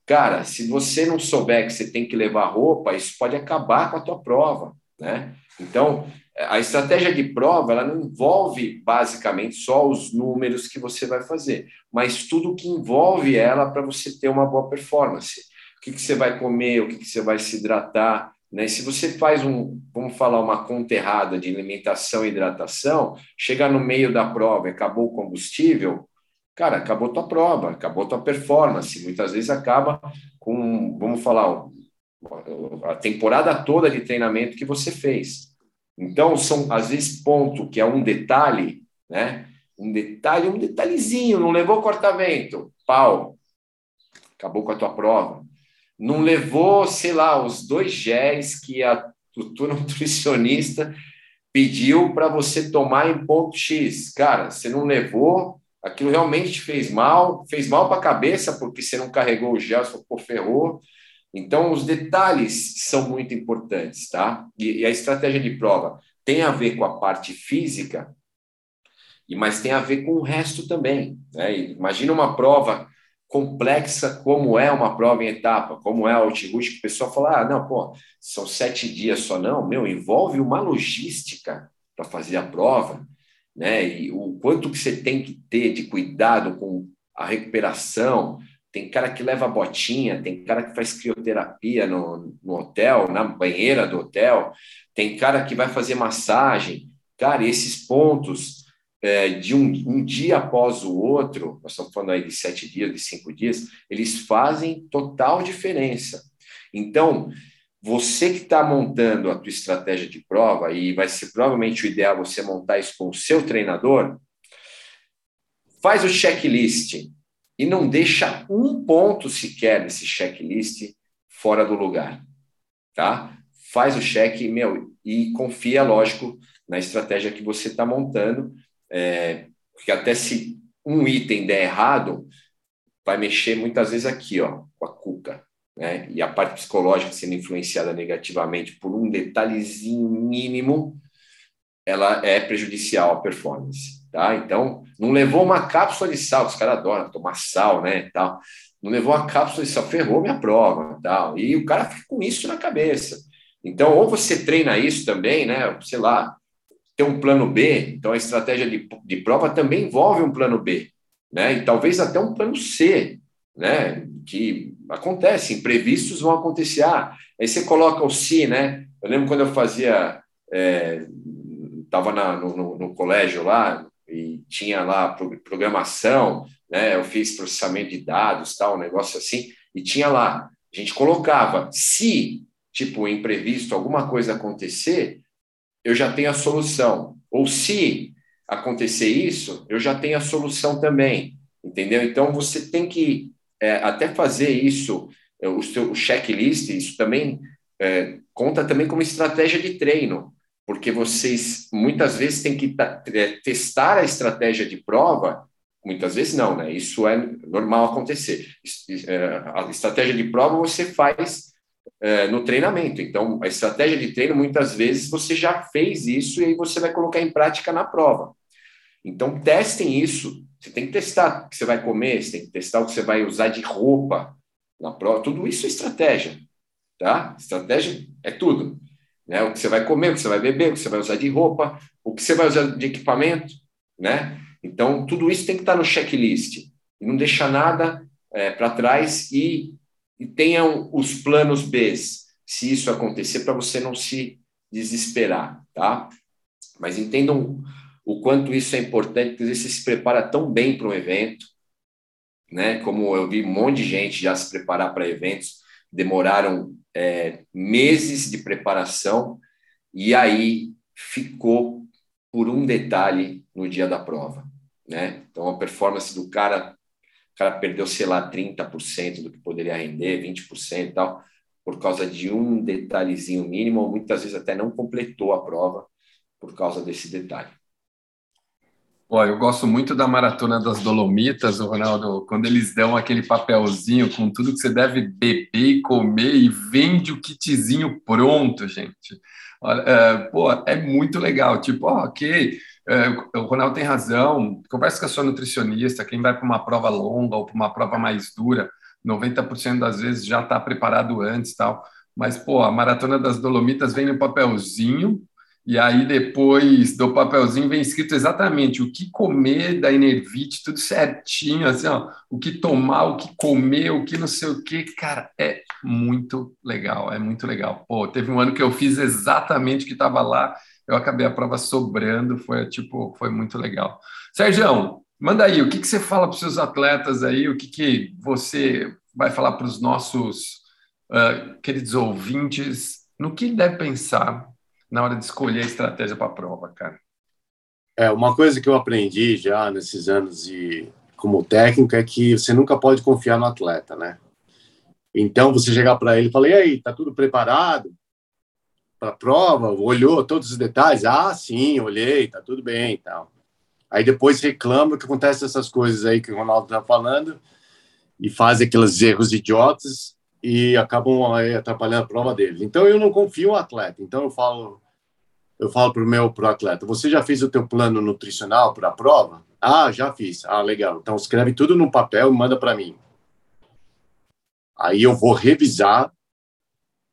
Cara, se você não souber que você tem que levar roupa, isso pode acabar com a tua prova, né? Então, a estratégia de prova, ela não envolve basicamente só os números que você vai fazer, mas tudo que envolve ela para você ter uma boa performance. O que, que você vai comer, o que, que você vai se hidratar, né? Se você faz um, vamos falar, uma conta errada de alimentação e hidratação, chegar no meio da prova e acabou o combustível, cara, acabou tua prova, acabou tua performance. Muitas vezes acaba com, vamos falar, a temporada toda de treinamento que você fez. Então, são, às vezes, ponto que é um detalhe, né? Um detalhe, um detalhezinho, não levou cortamento, pau, acabou com a tua prova. Não levou, sei lá, os dois géis que a tua [LAUGHS] nutricionista pediu para você tomar em ponto X. Cara, você não levou, aquilo realmente te fez mal, fez mal para a cabeça, porque você não carregou o gel, você ferrou. Então, os detalhes são muito importantes, tá? E, e, a estratégia de prova tem a ver com a parte física, mas tem a ver com o resto também. Né? Imagina uma prova complexa como é uma prova em etapa, como é a Altirush, que o pessoal fala, ah, não, pô, são sete dias só, não, meu, envolve uma logística para fazer a prova, né? E o quanto que você tem que ter de cuidado com a recuperação, tem cara que leva botinha, tem cara que faz crioterapia no, no hotel, na banheira do hotel, tem cara que vai fazer massagem. Cara, esses pontos é, de um, um, dia após o outro, nós estamos falando aí de sete dias, de cinco dias, eles fazem total diferença. Então, você que está montando a tua estratégia de prova, e vai ser provavelmente o ideal você montar isso com o seu treinador, faz o checklist e não deixa um ponto sequer desse checklist fora do lugar, tá? Faz o check, meu, e confia, lógico, na estratégia que você está montando, é, porque até se um item der errado, vai mexer muitas vezes aqui, ó, com a cuca, né? E a parte psicológica sendo influenciada negativamente por um detalhezinho mínimo, ela é prejudicial à performance, tá? Então, não levou uma cápsula de sal, os caras adoram tomar sal, né, tal. Não levou uma cápsula de sal, ferrou minha prova, tal. E o cara fica com isso na cabeça. Então, ou você treina isso também, né, sei lá, ter um plano B, então a estratégia de, de prova também envolve um plano B, né? E talvez até um plano C, né? Que acontece, imprevistos vão acontecer. Ah, aí você coloca o se, né? Eu lembro quando eu fazia, estava é, no, no, no, colégio lá e tinha lá programação, né? Eu fiz processamento de dados, tal, um negócio assim, e tinha lá, a gente colocava se, tipo, imprevisto, alguma coisa acontecer, eu já tenho a solução. Ou se acontecer isso, eu já tenho a solução também, entendeu? Então você tem que é, até fazer isso, é, o seu checklist, isso também é, conta também como estratégia de treino, porque vocês muitas vezes têm que é, testar a estratégia de prova, muitas vezes não, né? Isso é normal acontecer. É, a estratégia de prova você faz no treinamento. Então, a estratégia de treino, muitas vezes, você já fez isso e aí você vai colocar em prática na prova. Então, testem isso você tem que testar o que você vai comer, você tem que testar o que você vai usar de roupa na prova. Tudo isso é estratégia, tá? Estratégia é tudo. Né? O que você vai comer, o que você vai beber, o que você vai usar de roupa, o que você vai usar de equipamento, né? Então, tudo isso tem que estar no checklist. E não deixar nada é, para trás e, e tenham os planos B, se isso acontecer, para você não se desesperar, tá? Mas entendam o quanto isso é importante, porque você se prepara tão bem para um evento, né? Como eu vi um monte de gente já se preparar para eventos, demoraram é, meses de preparação e aí ficou por um detalhe no dia da prova, né? Então a performance do cara, o cara perdeu, sei lá, 30% do que poderia render, 20% e tal, por causa de um detalhezinho mínimo, ou muitas vezes até não completou a prova por causa desse detalhe. Pô, eu gosto muito da maratona das Dolomitas, Ronaldo, quando eles dão aquele papelzinho com tudo que você deve beber comer e vende o kitzinho pronto, gente. É, pô, é muito legal. Tipo, ó, ok, é, o Ronaldo tem razão. Conversa com a sua nutricionista. Quem vai para uma prova longa ou para uma prova mais dura, 90% das vezes já está preparado antes, tal. Mas, pô, a maratona das Dolomitas vem no papelzinho e aí depois do papelzinho vem escrito exatamente o que comer da Enervite, tudo certinho, assim, ó, o que tomar, o que comer, o que não sei o que, cara, é muito legal, é muito legal. Pô, teve um ano que eu fiz exatamente o que estava lá, eu acabei a prova sobrando, foi tipo, foi muito legal. Sérgio, manda aí, o que, que você fala para os seus atletas aí, o que, que você vai falar para os nossos uh, queridos ouvintes, no que deve pensar na hora de escolher a estratégia para a prova, cara? É, uma coisa que eu aprendi já nesses anos de como técnico é que você nunca pode confiar no atleta, né? Então, você chegar para ele e falar, e aí, tá tudo preparado para a prova? Olhou todos os detalhes? Ah, sim, olhei, tá tudo bem e tal. Aí depois reclama que acontece essas coisas aí que o Ronaldo tá falando e faz aqueles erros idiotas e acabam aí, atrapalhando a prova deles. Então eu não confio no atleta. Então eu falo eu falo para o meu pro atleta: você já fez o teu plano nutricional para a prova? Ah, já fiz. Ah, legal. Então escreve tudo no papel e manda para mim. Aí eu vou revisar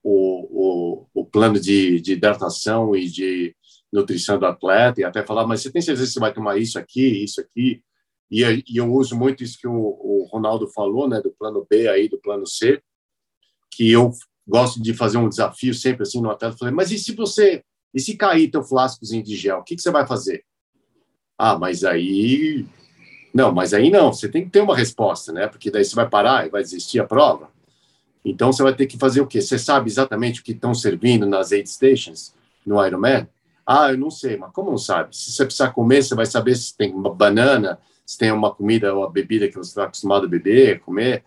o, o, o plano de, de hidratação e de nutrição do atleta e até falar, mas você tem certeza que você vai tomar isso aqui, isso aqui? E, e eu uso muito isso que o, o Ronaldo falou, né, do plano B aí, do plano C, que eu gosto de fazer um desafio sempre assim no atleta. Falei, mas e se você, e se cair teu flascozinho de gel, o que, que você vai fazer? Ah, mas aí, não, mas aí não. Você tem que ter uma resposta, né? Porque daí você vai parar e vai desistir a prova. Então você vai ter que fazer o quê? Você sabe exatamente o que estão servindo nas aid stations no Ironman? Ah, eu não sei, mas como não sabe? Se você precisar comer, você vai saber se tem uma banana, se tem uma comida ou uma bebida que você está acostumado a beber, comer.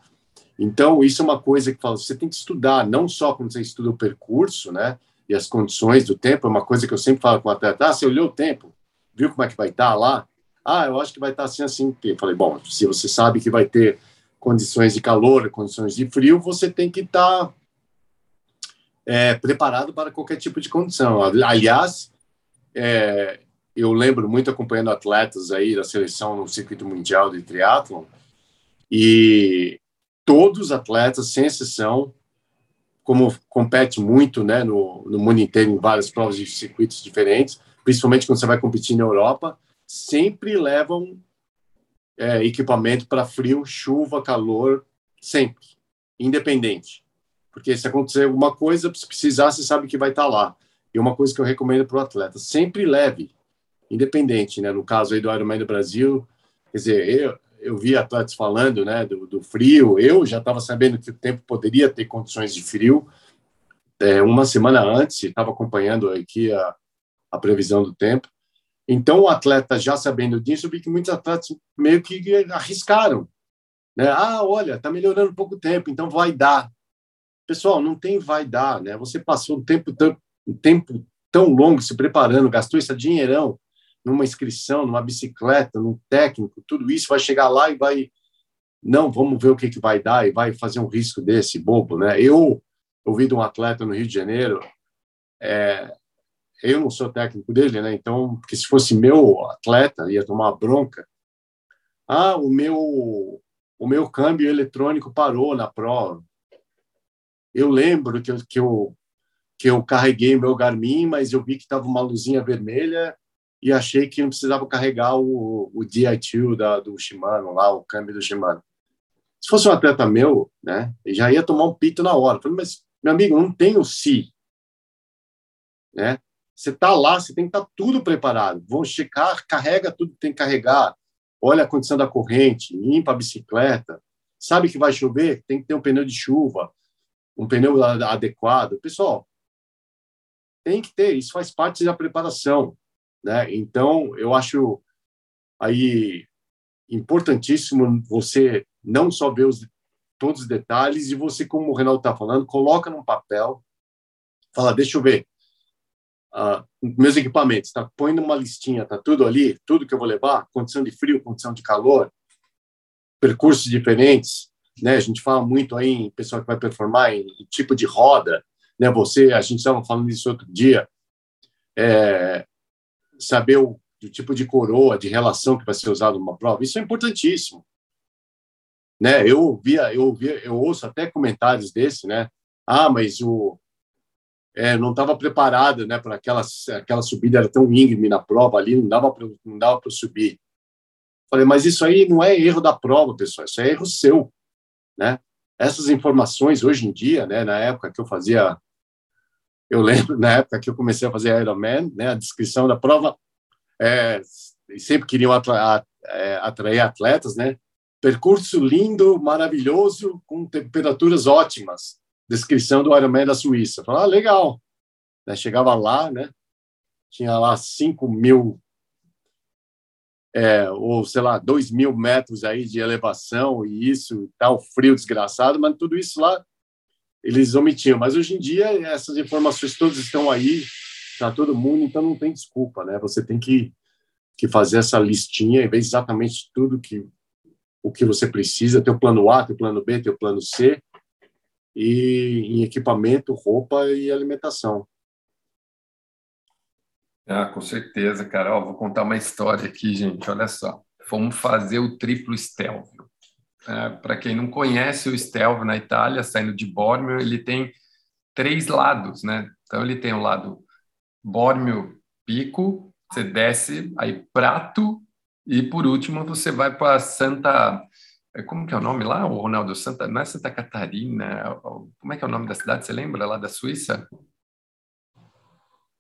Então, isso é uma coisa que fala, você tem que estudar, não só quando você estuda o percurso, né? E as condições do tempo, é uma coisa que eu sempre falo com o atleta, ah, você olhou o tempo, viu como é que vai estar tá lá? Ah, eu acho que vai estar tá assim, assim. Eu falei, bom, se você sabe que vai ter condições de calor, condições de frio, você tem que estar tá, é, preparado para qualquer tipo de condição. Aliás, é, eu lembro muito acompanhando atletas aí da seleção no circuito mundial de triatlon e todos os atletas, sem exceção, como compete muito né, no, no mundo inteiro em várias provas de circuitos diferentes, principalmente quando você vai competir na Europa, sempre levam é, equipamento para frio, chuva, calor, sempre, independente. Porque se acontecer alguma coisa, se precisar, você sabe que vai estar tá lá. E uma coisa que eu recomendo para o atleta, sempre leve, independente, né? No caso aí do Ironman do Brasil, quer dizer, eu, eu vi atletas falando, né, do, do frio, eu já estava sabendo que o tempo poderia ter condições de frio, é, uma semana antes, estava acompanhando aqui a, a previsão do tempo, então, o atleta, já sabendo disso, eu vi que muitos atletas meio que arriscaram. Né? Ah, olha, está melhorando pouco tempo, então vai dar. Pessoal, não tem vai dar. Né? Você passou um tempo tão, um tempo tão longo se preparando, gastou esse dinheirão numa inscrição, numa bicicleta, num técnico, tudo isso vai chegar lá e vai. Não, vamos ver o que, que vai dar e vai fazer um risco desse bobo. Né? Eu ouvi de um atleta no Rio de Janeiro, é, eu não sou técnico dele, né? Então, porque se fosse meu atleta, ia tomar bronca. Ah, o meu o meu câmbio eletrônico parou na prova. Eu lembro que eu, que eu que eu carreguei meu Garmin, mas eu vi que estava uma luzinha vermelha e achei que não precisava carregar o, o DI2 da, do Shimano lá, o câmbio do Shimano. Se fosse um atleta meu, né, já ia tomar um pito na hora. falei, mas meu amigo, não tem o si, né? Você está lá, você tem que estar tá tudo preparado. Vão checar, carrega tudo que tem que carregar. Olha a condição da corrente, limpa a bicicleta. Sabe que vai chover? Tem que ter um pneu de chuva, um pneu adequado. Pessoal, tem que ter, isso faz parte da preparação. Né? Então, eu acho aí importantíssimo você não só ver os, todos os detalhes e você, como o Renato está falando, coloca num papel, fala, deixa eu ver, uh, meus equipamentos, tá? Põe numa listinha, tá tudo ali, tudo que eu vou levar, condição de frio, condição de calor, percursos diferentes, né? A gente fala muito aí em pessoal que vai performar em, em tipo de roda, né? Você, a gente estava falando isso outro dia, é, saber o, o tipo de coroa, de relação que vai ser usado numa prova, isso é importantíssimo. Né? Eu via, eu via, eu ouço até comentários desse, né? Ah, mas o é, não estava preparada né, para aquela, aquela subida, era tão íngreme na prova ali, não dava para não dava para subir. Falei, mas isso aí não é erro da prova, pessoal, isso é erro seu, né? Essas informações hoje em dia, né, na época que eu fazia, eu lembro na época que eu comecei a fazer Ironman, né, a descrição da prova, é, sempre queriam é, atrair atletas, né? Percurso lindo, maravilhoso, com temperaturas ótimas descrição do Ironman da Suíça. Falei, ah, legal. Né? Chegava lá, né? Tinha lá 5 mil, é, ou sei lá, 2 mil metros aí de elevação e isso, tal, frio desgraçado, mas tudo isso lá eles omitiam. Mas hoje em dia essas informações todas estão aí para todo mundo, então não tem desculpa, né? Você tem que, que fazer essa listinha e ver exatamente tudo que o que você precisa, teu plano A, teu plano B, teu plano C, e em equipamento, roupa e alimentação. Ah, com certeza, Carol. Vou contar uma história aqui, gente. Olha só. Fomos fazer o triplo Stelvio. É, Para quem não conhece o Stelvio na Itália, saindo de Bormio, ele tem três lados, né? Então ele tem o lado Bormio Pico, você desce, aí Prato E por último, você vai para Santa. É, como que é o nome lá, o Ronaldo? Santa, não é Santa Catarina? Como é que é o nome da cidade? Você lembra lá da Suíça?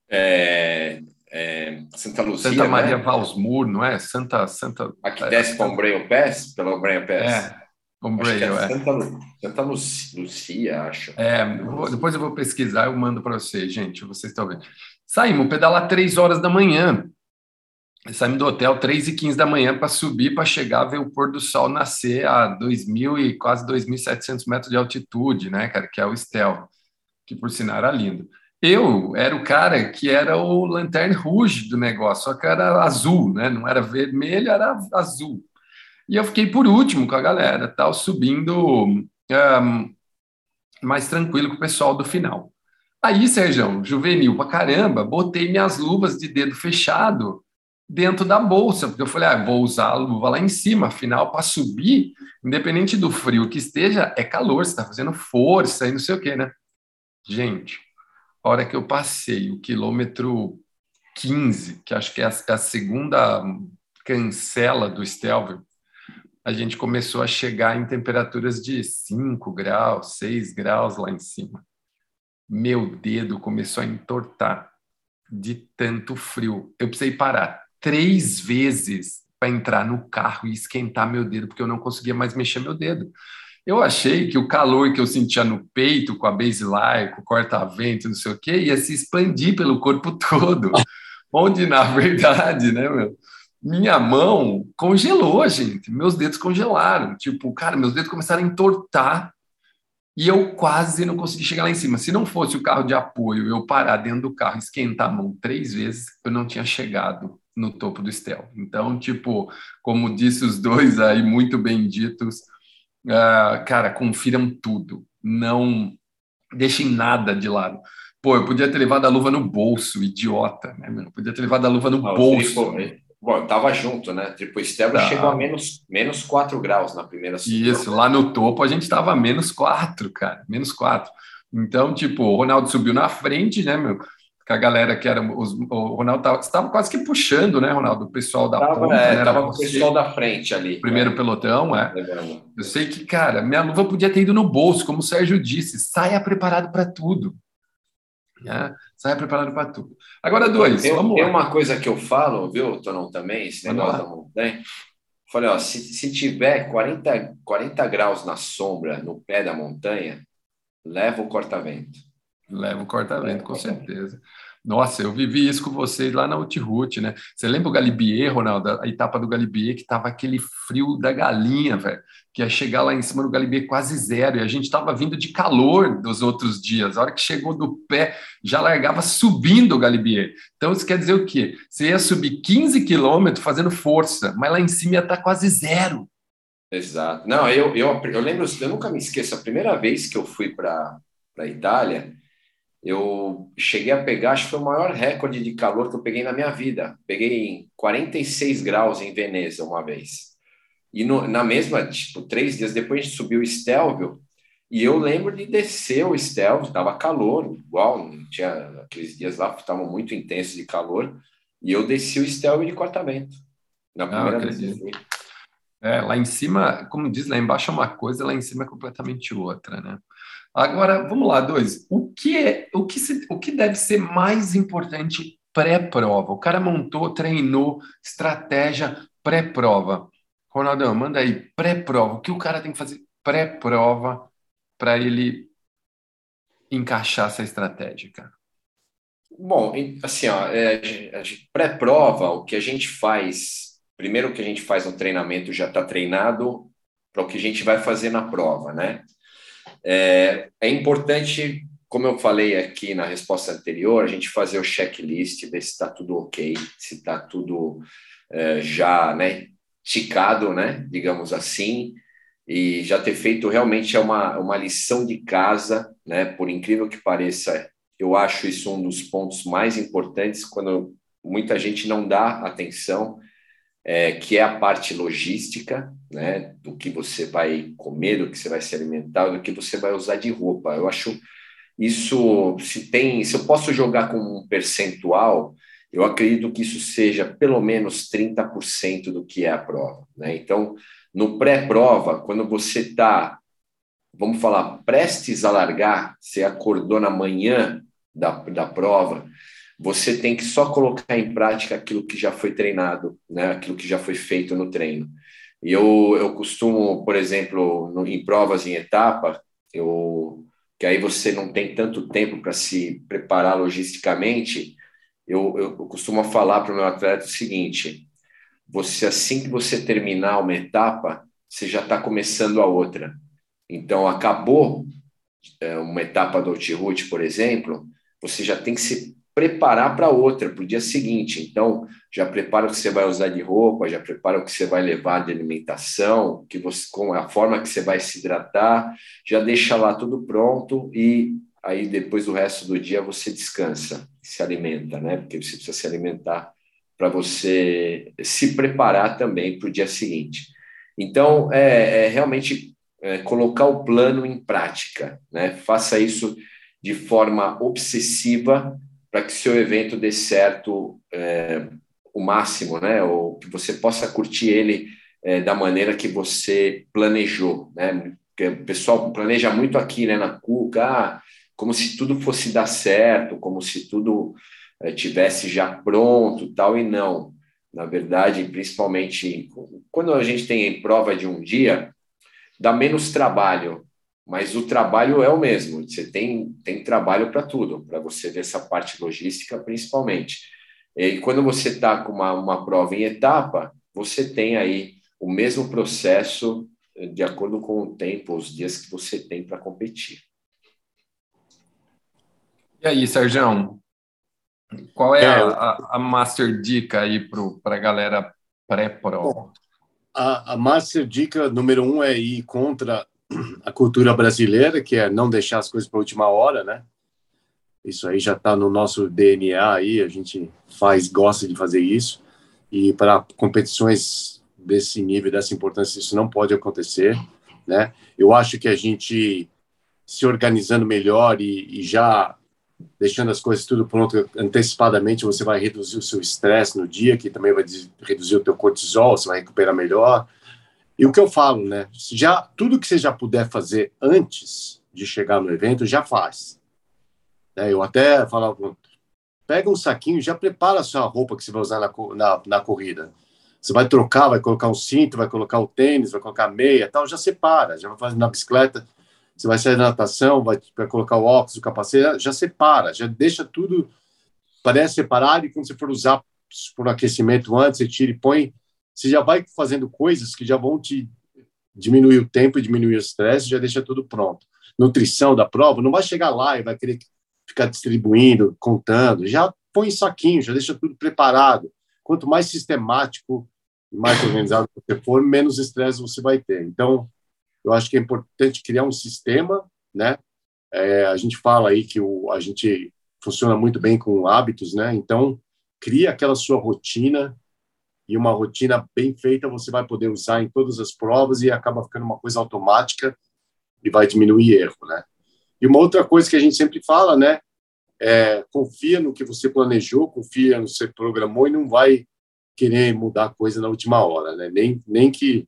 É, é, Santa Lúcia. Santa Maria né? Valsmur, não é? Santa. Santa Aqui desce para o Breio Pass, pelo Breio Pass. É, Ombreio, é. Santa, Santa Lucia, acho. É, depois eu vou pesquisar, eu mando para vocês, gente, vocês estão vendo. Saímos pedalar três horas da manhã. Saímos do hotel três e quinze da manhã para subir, para chegar ver o pôr do sol nascer a 2.000 e quase 2.700 metros de altitude, né, cara, que é o Estel, que por sinal era lindo. Eu era o cara que era o Lanterne Rouge do negócio, só que era azul, né? Não era vermelho, era azul. E eu fiquei por último com a galera, tal, subindo um, mais tranquilo com o pessoal do final. Aí, Sérgio, juvenil pra caramba, botei minhas luvas de dedo fechado dentro da bolsa, porque eu falei, ah, vou usar a luva lá em cima, afinal, para subir, independente do frio que esteja, é calor, você está fazendo força e não sei o quê, né? Gente, a hora que eu passei o quilômetro 15, que acho que é a, é a segunda cancela do Stelvio, a gente começou a chegar em temperaturas de 5 graus, 6 graus lá em cima. Meu dedo começou a entortar de tanto frio. Eu precisei parar três vezes para entrar no carro e esquentar meu dedo, porque eu não conseguia mais mexer meu dedo. Eu achei que o calor que eu sentia no peito, com a basilar, com o corta-vento, não sei o quê, ia se expandir pelo corpo [LAUGHS] todo. Onde, na verdade, né, meu? minha mão congelou, gente. Meus dedos congelaram. Tipo, cara, meus dedos começaram a entortar e eu quase não consegui chegar lá em cima. Se não fosse o carro de apoio, eu parar dentro do carro, esquentar a mão três vezes, eu não tinha chegado no topo do Estel. Então, tipo, como disse os dois aí, muito benditos, uh, cara, confiram tudo. Não deixem nada de lado. Pô, eu podia ter levado a luva no bolso, idiota, né? Eu podia ter levado a luva no bolso. Bom, estava junto, né? Tipo, Estevão tá. chegou a menos, menos 4 graus na primeira subida. Isso, lá no topo a gente estava menos 4, cara, menos 4. Então, tipo, o Ronaldo subiu na frente, né, meu? Com a galera que era. Os, o Ronaldo estava quase que puxando, né, Ronaldo? O pessoal da tava, ponta, é, né? Tava com o pessoal da frente ali. Primeiro né? pelotão, é. Eu sei que, cara, minha luva podia ter ido no bolso, como o Sérgio disse, saia preparado para tudo. Né? Saia preparado para tudo. Agora, dois, tem, vamos tem lá. uma coisa que eu falo, viu, Tonão, também, esse negócio da montanha. Falei, ó, se, se tiver 40, 40 graus na sombra, no pé da montanha, leva o corta-vento. Leva o corta-vento, com certeza. Nossa, eu vivi isso com vocês lá na Outroute, né? Você lembra o Galibier, Ronaldo? A etapa do Galibier, que tava aquele frio da galinha, velho. Que ia chegar lá em cima do Galibier quase zero. E a gente tava vindo de calor dos outros dias. A hora que chegou do pé, já largava subindo o Galibier. Então, isso quer dizer o quê? Você ia subir 15 quilômetros fazendo força, mas lá em cima ia estar tá quase zero. Exato. Não, eu, eu, eu lembro, eu nunca me esqueço, a primeira vez que eu fui para a Itália, eu cheguei a pegar, acho que foi o maior recorde de calor que eu peguei na minha vida. Peguei 46 graus em Veneza uma vez. E no, na mesma, tipo, três dias depois a gente subiu o Stelvio, e eu lembro de descer o Stelvio, estava calor, igual, tinha aqueles dias lá que estavam muito intensos de calor, e eu desci o Stelvio de cortamento. Na primeira ah, vez. É, lá em cima, como diz, lá embaixo é uma coisa, lá em cima é completamente outra, né? Agora, vamos lá, dois. O que é, o que, se, o que deve ser mais importante pré-prova? O cara montou, treinou, estratégia pré-prova. Ronaldão, manda aí, pré-prova. O que o cara tem que fazer pré-prova para ele encaixar essa estratégia, cara? Bom, assim, ó, é, pré-prova, o que a gente faz, primeiro o que a gente faz no treinamento já está treinado para o que a gente vai fazer na prova, né? É, é importante, como eu falei aqui na resposta anterior, a gente fazer o checklist, ver se está tudo ok, se está tudo é, já né, ticado, né, digamos assim, e já ter feito realmente é uma, uma lição de casa, né, por incrível que pareça, eu acho isso um dos pontos mais importantes quando muita gente não dá atenção é, que é a parte logística, né, do que você vai comer, do que você vai se alimentar, do que você vai usar de roupa. Eu acho isso, se tem, se eu posso jogar com um percentual, eu acredito que isso seja pelo menos 30% do que é a prova. Né? Então, no pré-prova, quando você está, vamos falar, prestes a largar, você acordou na manhã da, da prova, você tem que só colocar em prática aquilo que já foi treinado, né? aquilo que já foi feito no treino. E eu, eu costumo, por exemplo, no, em provas em etapa, eu, que aí você não tem tanto tempo para se preparar logisticamente, eu, eu, eu costumo falar para o meu atleta o seguinte: você assim que você terminar uma etapa, você já está começando a outra. Então, acabou é, uma etapa do Outroute, por exemplo, você já tem que se preparar para outra, para o dia seguinte. Então, já prepara o que você vai usar de roupa, já prepara o que você vai levar de alimentação, que você, com a forma que você vai se hidratar, já deixa lá tudo pronto e aí depois do resto do dia você descansa, se alimenta, né? Porque você precisa se alimentar para você se preparar também para o dia seguinte. Então, é, é realmente é, colocar o plano em prática, né? Faça isso de forma obsessiva para que seu evento dê certo é, o máximo, né? Ou que você possa curtir ele é, da maneira que você planejou, né? Porque o pessoal planeja muito aqui, né? Na Cuca, ah, como se tudo fosse dar certo, como se tudo é, tivesse já pronto, tal e não. Na verdade, principalmente quando a gente tem prova de um dia, dá menos trabalho, mas o trabalho é o mesmo. Você tem, tem trabalho para tudo, para você ver essa parte logística, principalmente. E quando você está com uma, uma prova em etapa, você tem aí o mesmo processo de acordo com o tempo, os dias que você tem para competir. E aí, Sérgio, qual é, é a, a, master dica aí para a galera pré-prova? A, a master dica número um é ir contra a cultura brasileira, que é não deixar as coisas para a última hora, né? Isso aí já está no nosso DNA aí, a gente faz, gosta de fazer isso. E para competições desse nível, dessa importância, isso não pode acontecer, né? Eu acho que a gente se organizando melhor e, e já deixando as coisas tudo pronto antecipadamente, você vai reduzir o seu estresse no dia, que também vai reduzir o teu cortisol, você vai recuperar melhor. E o que eu falo, né? Já tudo que você já puder fazer antes de chegar no evento, já faz. É, eu até falava, pega um saquinho, já prepara a sua roupa que você vai usar na, na, na corrida. Você vai trocar, vai colocar um cinto, vai colocar o tênis, vai colocar meia, tal, já separa, já vai fazer na bicicleta você vai sair da natação, vai, vai colocar o óculos, o capacete, já separa, já deixa tudo, parece separado, e quando você for usar por aquecimento antes, você tira e põe, você já vai fazendo coisas que já vão te diminuir o tempo e diminuir o estresse, já deixa tudo pronto. Nutrição da prova, não vai chegar lá e vai querer ficar distribuindo, contando, já põe em saquinho, já deixa tudo preparado. Quanto mais sistemático e mais organizado [LAUGHS] você for, menos estresse você vai ter. Então, eu acho que é importante criar um sistema, né? É, a gente fala aí que o, a gente funciona muito bem com hábitos, né? Então, cria aquela sua rotina e uma rotina bem feita você vai poder usar em todas as provas e acaba ficando uma coisa automática e vai diminuir erro, né? E uma outra coisa que a gente sempre fala, né? É, confia no que você planejou, confia no que você programou e não vai querer mudar coisa na última hora, né? Nem, nem que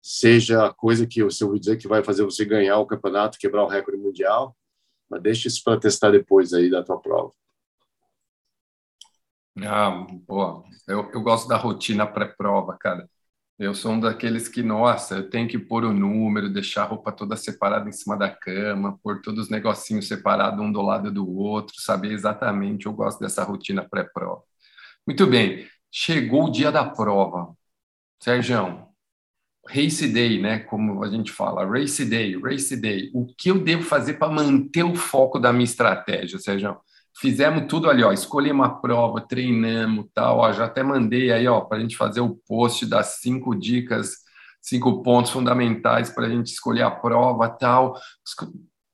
seja a coisa que você ouviu dizer que vai fazer você ganhar o campeonato, quebrar o recorde mundial, mas deixa isso para testar depois aí da tua prova. Ah, boa. Eu, eu gosto da rotina pré-prova, cara. Eu sou um daqueles que, nossa, eu tenho que pôr o número, deixar a roupa toda separada em cima da cama, pôr todos os negocinhos separados um do lado do outro, saber exatamente. Eu gosto dessa rotina pré-prova. Muito bem, chegou o dia da prova. Sérgio, Race Day, né? Como a gente fala, Race Day, Race Day. O que eu devo fazer para manter o foco da minha estratégia, Sérgio? Fizemos tudo ali, ó, escolhemos uma prova, treinamos, tal, ó, já até mandei aí, ó, para a gente fazer o post das cinco dicas, cinco pontos fundamentais para a gente escolher a prova, tal,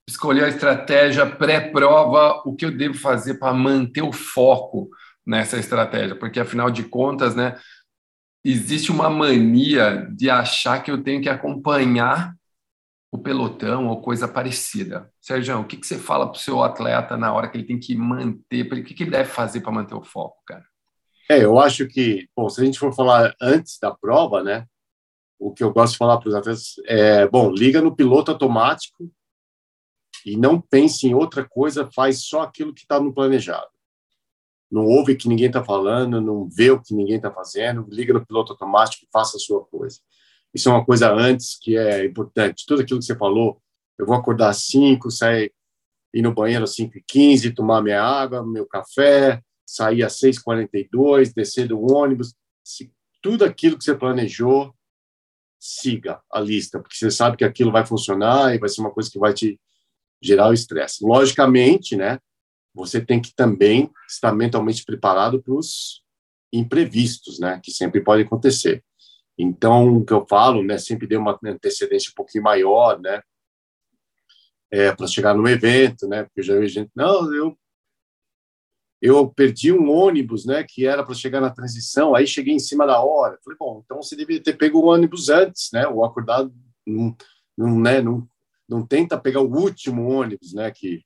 escolher a estratégia pré-prova, o que eu devo fazer para manter o foco nessa estratégia, porque afinal de contas, né, existe uma mania de achar que eu tenho que acompanhar o pelotão ou coisa parecida. Sérgio, o que, que você fala para o seu atleta na hora que ele tem que manter, o que, que ele deve fazer para manter o foco, cara? É, eu acho que, bom, se a gente for falar antes da prova, né, o que eu gosto de falar para os atletas é, bom, liga no piloto automático e não pense em outra coisa, faz só aquilo que está no planejado. Não ouve o que ninguém está falando, não vê o que ninguém está fazendo, liga no piloto automático e faça a sua coisa. Isso é uma coisa antes que é importante. Tudo aquilo que você falou, eu vou acordar às 5, sair, ir no banheiro às 5 e 15, tomar minha água, meu café, sair às 6h42, descer do ônibus. Se, tudo aquilo que você planejou, siga a lista, porque você sabe que aquilo vai funcionar e vai ser uma coisa que vai te gerar o estresse. Logicamente, né, você tem que também estar mentalmente preparado para os imprevistos, né, que sempre podem acontecer. Então, o que eu falo, né, sempre dê uma antecedência um pouquinho maior, né, é, para chegar no evento, né, porque eu já vi gente, não, eu eu perdi um ônibus, né, que era para chegar na transição, aí cheguei em cima da hora. Falei, bom, então você deveria ter pego o ônibus antes, né, ou acordado, não, não, né, não, não tenta pegar o último ônibus, né, que,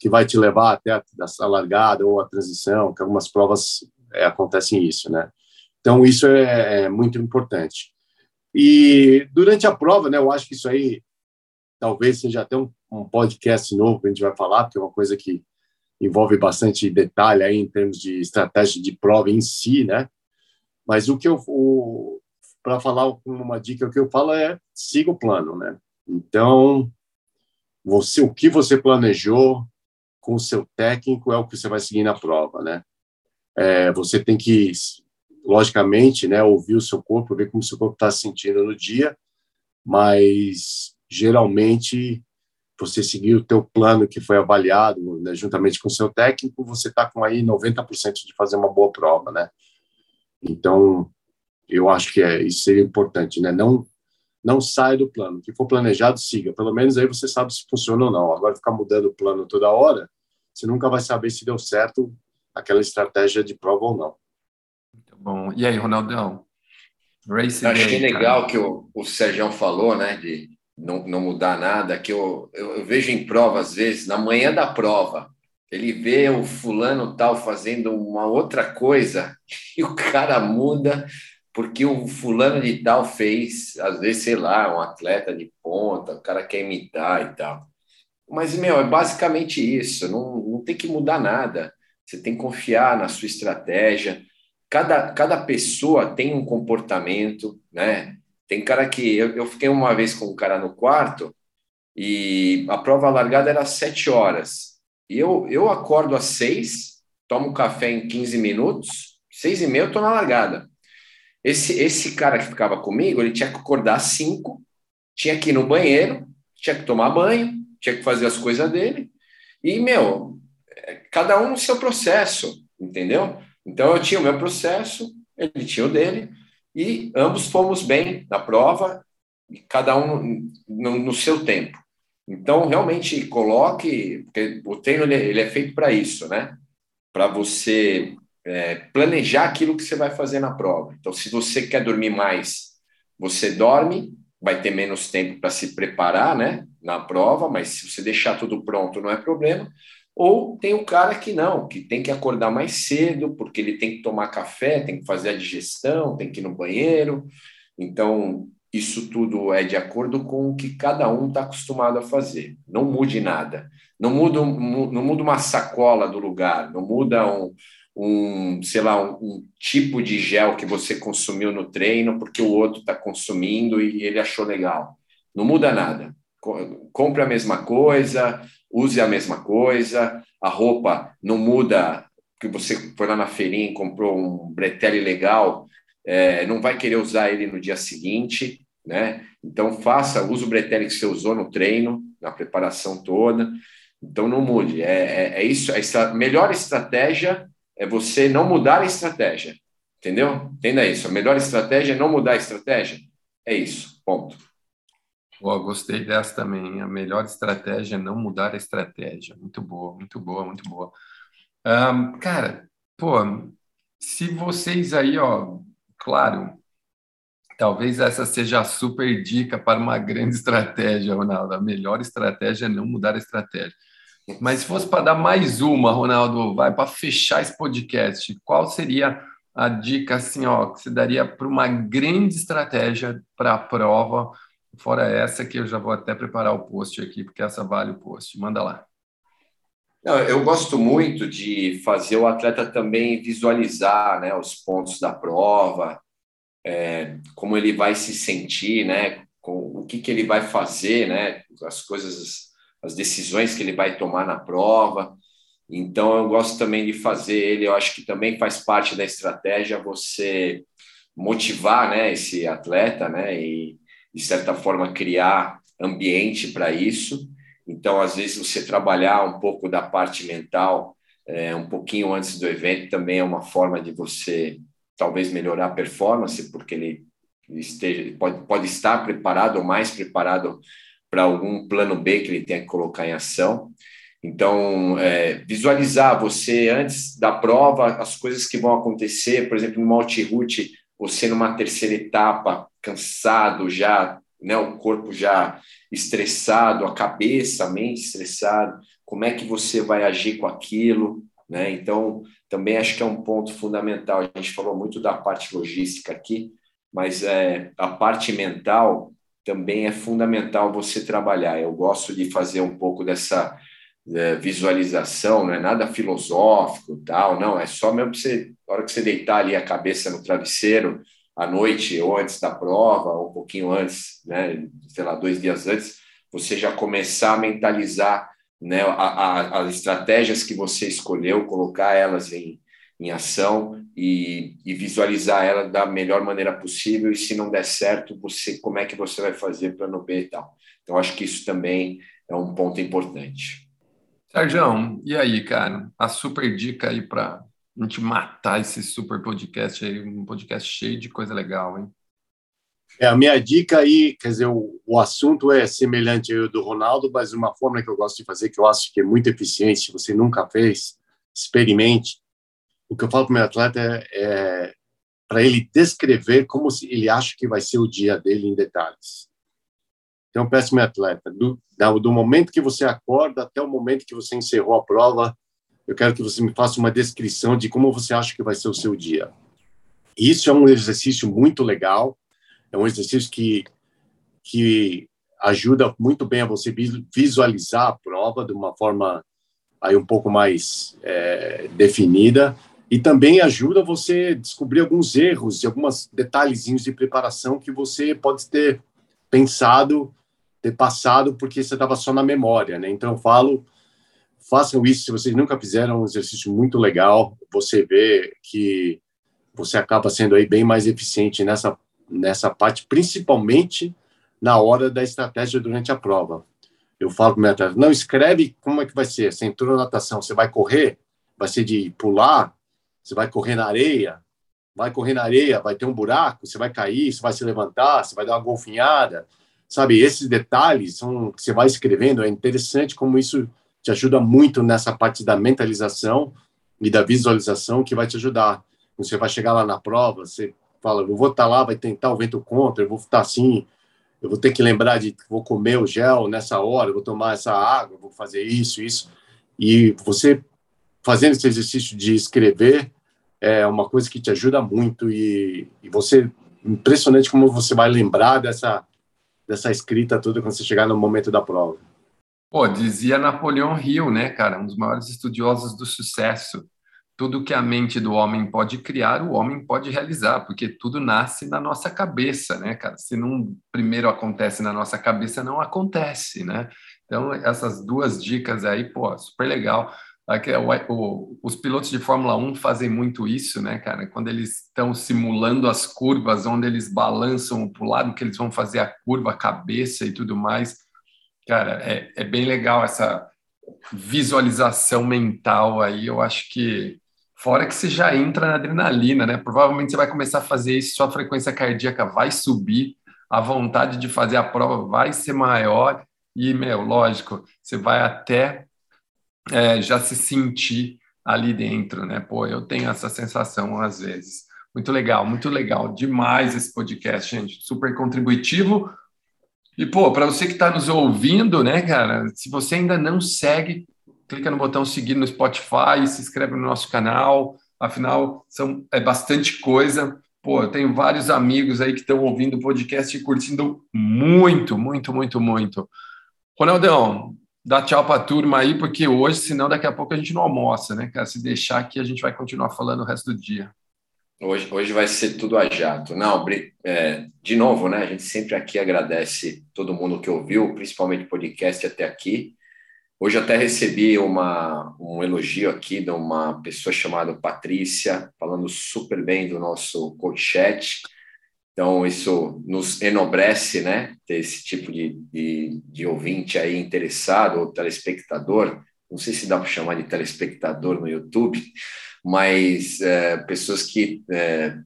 que vai te levar até a, a largada ou a transição, que algumas provas é, acontecem isso, né. Então, isso é, é muito importante. E durante a prova, né, eu acho que isso aí talvez seja até um, um podcast novo que a gente vai falar, porque é uma coisa que envolve bastante detalhe aí em termos de estratégia de prova em si, né? Mas o que eu para falar uma dica o que eu falo é siga o plano, né? Então, você o que você planejou com o seu técnico é o que você vai seguir na prova, né? É, você tem que logicamente, né, ouvir o seu corpo, ver como o seu corpo está se sentindo no dia, mas geralmente você seguir o teu plano que foi avaliado, né, juntamente com o seu técnico, você está com aí 90% de fazer uma boa prova, né? Então, eu acho que é, isso seria importante, né? Não não saia do plano. O que for planejado, siga. Pelo menos aí você sabe se funciona ou não. Agora, ficar mudando o plano toda hora, você nunca vai saber se deu certo aquela estratégia de prova ou não. Bom. E aí, Ronaldão? Race Eu achei legal que o, o Sérgio falou, né, de não, não mudar nada, que eu, eu, eu, vejo em prova, às vezes, na manhã da prova, ele vê o fulano tal fazendo uma outra coisa [LAUGHS] e o cara muda porque o fulano de tal fez, às vezes, sei lá, um atleta de ponta, o cara quer imitar e tal. Mas, meu, é basicamente isso, não, não tem que mudar nada. Você tem que confiar na sua estratégia. Cada, cada pessoa tem um comportamento, né? Tem cara que. Eu, eu fiquei uma vez com um cara no quarto e a prova largada era às sete horas. E eu, eu acordo às seis, tomo café em 15 minutos, seis e meia eu tô na largada. Esse, esse cara que ficava comigo, ele tinha que acordar às cinco, tinha que ir no banheiro, tinha que tomar banho, tinha que fazer as coisas dele. E, meu, cada um no seu processo, entendeu? Então eu tinha o meu processo, ele tinha o dele, e ambos fomos bem na prova, cada um no, no seu tempo. Então, realmente, coloque, porque o treino ele, ele é feito para isso, né? Para você é, planejar aquilo que você vai fazer na prova. Então, se você quer dormir mais, você dorme, vai ter menos tempo para se preparar, né? Na prova, mas se você deixar tudo pronto, não é problema. Ou tem o cara que não, que tem que acordar mais cedo, porque ele tem que tomar café, tem que fazer a digestão, tem que ir no banheiro. Então, isso tudo é de acordo com o que cada um está acostumado a fazer. Não mude nada. Não muda, não muda uma sacola do lugar, não muda um, um sei lá, um, um tipo de gel que você consumiu no treino porque o outro está consumindo e ele achou legal. Não muda nada. Compre a mesma coisa, use a mesma coisa, a roupa não muda, que você foi lá na feirinha e comprou um bretelle legal, é, não vai querer usar ele no dia seguinte, né? Então faça, use o bretelle que você usou no treino, na preparação toda. Então não mude. É, é, é isso. A melhor estratégia é você não mudar a estratégia. Entendeu? Entenda isso. A melhor estratégia é não mudar a estratégia. É isso. Ponto. Pô, gostei dessa também. A melhor estratégia é não mudar a estratégia. Muito boa, muito boa, muito boa. Um, cara, pô, se vocês aí, ó, claro, Talvez essa seja a super dica para uma grande [LAUGHS] estratégia, Ronaldo. A melhor estratégia é não mudar a estratégia. Mas se fosse para dar mais uma, Ronaldo, vai para fechar esse podcast, qual seria a dica assim, ó, que você daria para uma grande estratégia para a prova? Fora essa que eu já vou até preparar o post aqui, porque essa vale o post. Manda lá. Não, eu gosto muito de fazer o atleta também visualizar né, os pontos da prova, é, como ele vai se sentir, né, com o que, que ele vai fazer, né, as coisas, as decisões que ele vai tomar na prova. Então, eu gosto também de fazer ele, eu acho que também faz parte da estratégia você motivar né, esse atleta né, e, de certa forma, criar ambiente para isso. Então, às vezes, você trabalhar um pouco da parte mental é, um pouquinho antes do evento também é uma forma de você talvez melhorar a performance, porque ele esteja, pode, pode estar preparado ou mais preparado para algum plano B que ele tenha que colocar em ação. Então, é, visualizar você antes da prova, as coisas que vão acontecer, por exemplo, no multi-route, você numa terceira etapa, cansado já, né, o corpo já estressado, a cabeça, a mente estressada, como é que você vai agir com aquilo, né? Então, também acho que é um ponto fundamental. A gente falou muito da parte logística aqui, mas é, a parte mental também é fundamental você trabalhar. Eu gosto de fazer um pouco dessa é, visualização, não é nada filosófico, tal, não, é só mesmo você, na hora que você deitar ali a cabeça no travesseiro, à noite ou antes da prova, ou um pouquinho antes, né, sei lá, dois dias antes, você já começar a mentalizar né, a, a, as estratégias que você escolheu, colocar elas em, em ação e, e, visualizar ela da melhor maneira possível e se não der certo, você como é que você vai fazer plano B e tal. Então acho que isso também é um ponto importante. Sérgio, e aí, cara? A super dica aí para a gente matar esse super podcast aí, um podcast cheio de coisa legal, hein? É, a minha dica aí, quer dizer, o, o assunto é semelhante ao do Ronaldo, mas uma forma que eu gosto de fazer, que eu acho que é muito eficiente, se você nunca fez, experimente. O que eu falo para o meu atleta é, é para ele descrever como ele acha que vai ser o dia dele em detalhes. Peço ao meu atleta, do, do momento que você acorda até o momento que você encerrou a prova, eu quero que você me faça uma descrição de como você acha que vai ser o seu dia. Isso é um exercício muito legal, é um exercício que, que ajuda muito bem a você visualizar a prova de uma forma aí um pouco mais é, definida e também ajuda você a descobrir alguns erros e alguns detalhezinhos de preparação que você pode ter pensado, ter passado porque você estava só na memória, né? Então eu falo, façam isso se vocês nunca fizeram, é um exercício muito legal. Você vê que você acaba sendo aí bem mais eficiente nessa nessa parte, principalmente na hora da estratégia durante a prova. Eu falo para o meu atleta, não escreve como é que vai ser. Você entrou na natação, você vai correr, vai ser de pular, você vai correr na areia, vai correr na areia, vai ter um buraco, você vai cair, você vai se levantar, você vai dar uma golfinhada. Sabe, esses detalhes são que você vai escrevendo, é interessante como isso te ajuda muito nessa parte da mentalização e da visualização que vai te ajudar. Você vai chegar lá na prova, você fala, eu vou estar lá, vai tentar o vento contra, eu vou estar assim, eu vou ter que lembrar de vou comer o gel nessa hora, vou tomar essa água, vou fazer isso, isso. E você fazendo esse exercício de escrever é uma coisa que te ajuda muito e, e você impressionante como você vai lembrar dessa dessa escrita toda quando você chegar no momento da prova. Pô, dizia Napoleão Hill, né, cara, um dos maiores estudiosos do sucesso tudo que a mente do homem pode criar, o homem pode realizar, porque tudo nasce na nossa cabeça, né, cara? Se não primeiro acontece na nossa cabeça, não acontece, né? Então, essas duas dicas aí, pô, super legal. Os pilotos de Fórmula 1 fazem muito isso, né, cara? Quando eles estão simulando as curvas, onde eles balançam para o lado que eles vão fazer a curva, a cabeça e tudo mais. Cara, é, é bem legal essa visualização mental aí. Eu acho que Fora que você já entra na adrenalina, né? Provavelmente você vai começar a fazer isso, sua frequência cardíaca vai subir, a vontade de fazer a prova vai ser maior e, meu, lógico, você vai até é, já se sentir ali dentro, né? Pô, eu tenho essa sensação às vezes. Muito legal, muito legal. Demais esse podcast, gente. Super contributivo. E, pô, para você que está nos ouvindo, né, cara, se você ainda não segue, clica no botão seguir no Spotify, se inscreve no nosso canal. Afinal, são, é bastante coisa. Pô, eu tenho vários amigos aí que estão ouvindo o podcast e curtindo muito, muito, muito, muito. Ronaldão, dá tchau para a turma aí, porque hoje, senão daqui a pouco a gente não almoça, né, cara? Se deixar aqui, a gente vai continuar falando o resto do dia. Hoje, hoje vai ser tudo a jato. Não, é, de novo, né? A gente sempre aqui agradece todo mundo que ouviu, principalmente podcast até aqui. Hoje até recebi uma, um elogio aqui de uma pessoa chamada Patrícia, falando super bem do nosso coach chat. Então, isso nos enobrece, né? Ter esse tipo de, de, de ouvinte aí interessado, ou telespectador. Não sei se dá para chamar de telespectador no YouTube, mas é, pessoas que é,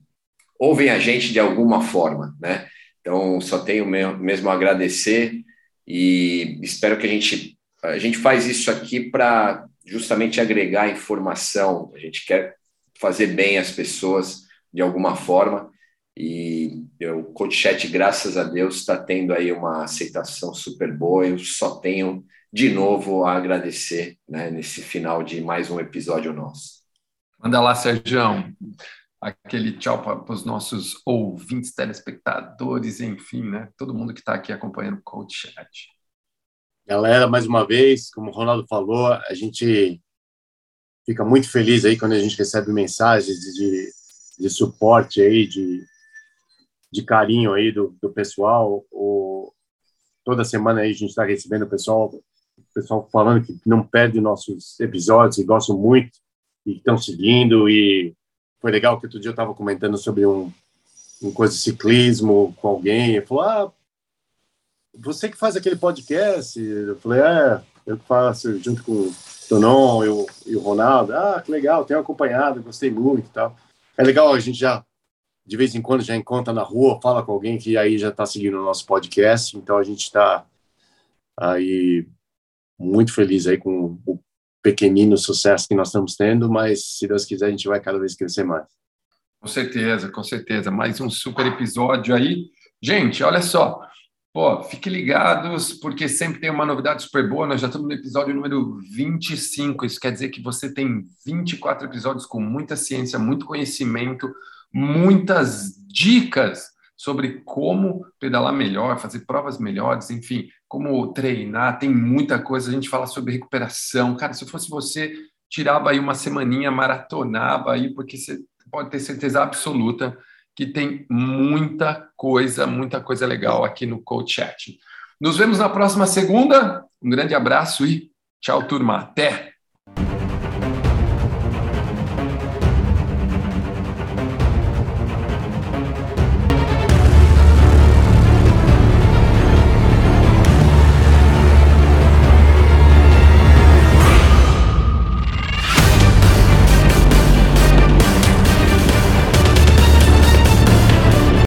ouvem a gente de alguma forma, né? Então, só tenho mesmo a agradecer e espero que a gente a gente faz isso aqui para justamente agregar informação, a gente quer fazer bem as pessoas de alguma forma, e o Coach Chat, graças a Deus, está tendo aí uma aceitação super boa. Eu só tenho de novo a agradecer né, nesse final de mais um episódio nosso. Manda lá, Sérgio. Aquele tchau para os nossos ouvintes, telespectadores, enfim, né? Todo mundo que está aqui acompanhando o Coach Chat. Galera, mais uma vez, como o Ronaldo falou, a gente fica muito feliz aí quando a gente recebe mensagens de, de suporte aí, de, de carinho aí do, do pessoal. O, toda semana aí a gente está recebendo o pessoal, pessoal falando que não perde nossos episódios e gostam muito e estão seguindo. E foi legal que outro dia eu estava comentando sobre um, um coisa de ciclismo com alguém. Ele falou: Ah, você que faz aquele podcast? Eu falei, é, eu faço junto com o Tonon e o, e o Ronaldo. Ah, que legal, tenho acompanhado, gostei muito e tal. É legal, a gente já, de vez em quando, já encontra na rua, fala com alguém que aí já está seguindo o nosso podcast, então a gente está aí muito feliz aí com o pequenino sucesso que nós estamos tendo, mas se Deus quiser a gente vai cada vez crescer mais. Com certeza, com certeza. Mais um super episódio aí. Gente, olha só, Pô, fiquem ligados, porque sempre tem uma novidade super boa. Nós já estamos no episódio número 25. Isso quer dizer que você tem 24 episódios com muita ciência, muito conhecimento, muitas dicas sobre como pedalar melhor, fazer provas melhores, enfim, como treinar. Tem muita coisa. A gente fala sobre recuperação. Cara, se fosse você, tirava aí uma semaninha, maratonava aí, porque você pode ter certeza absoluta que tem muita coisa, muita coisa legal aqui no Coach Chat. Nos vemos na próxima segunda. Um grande abraço e tchau, turma. Até!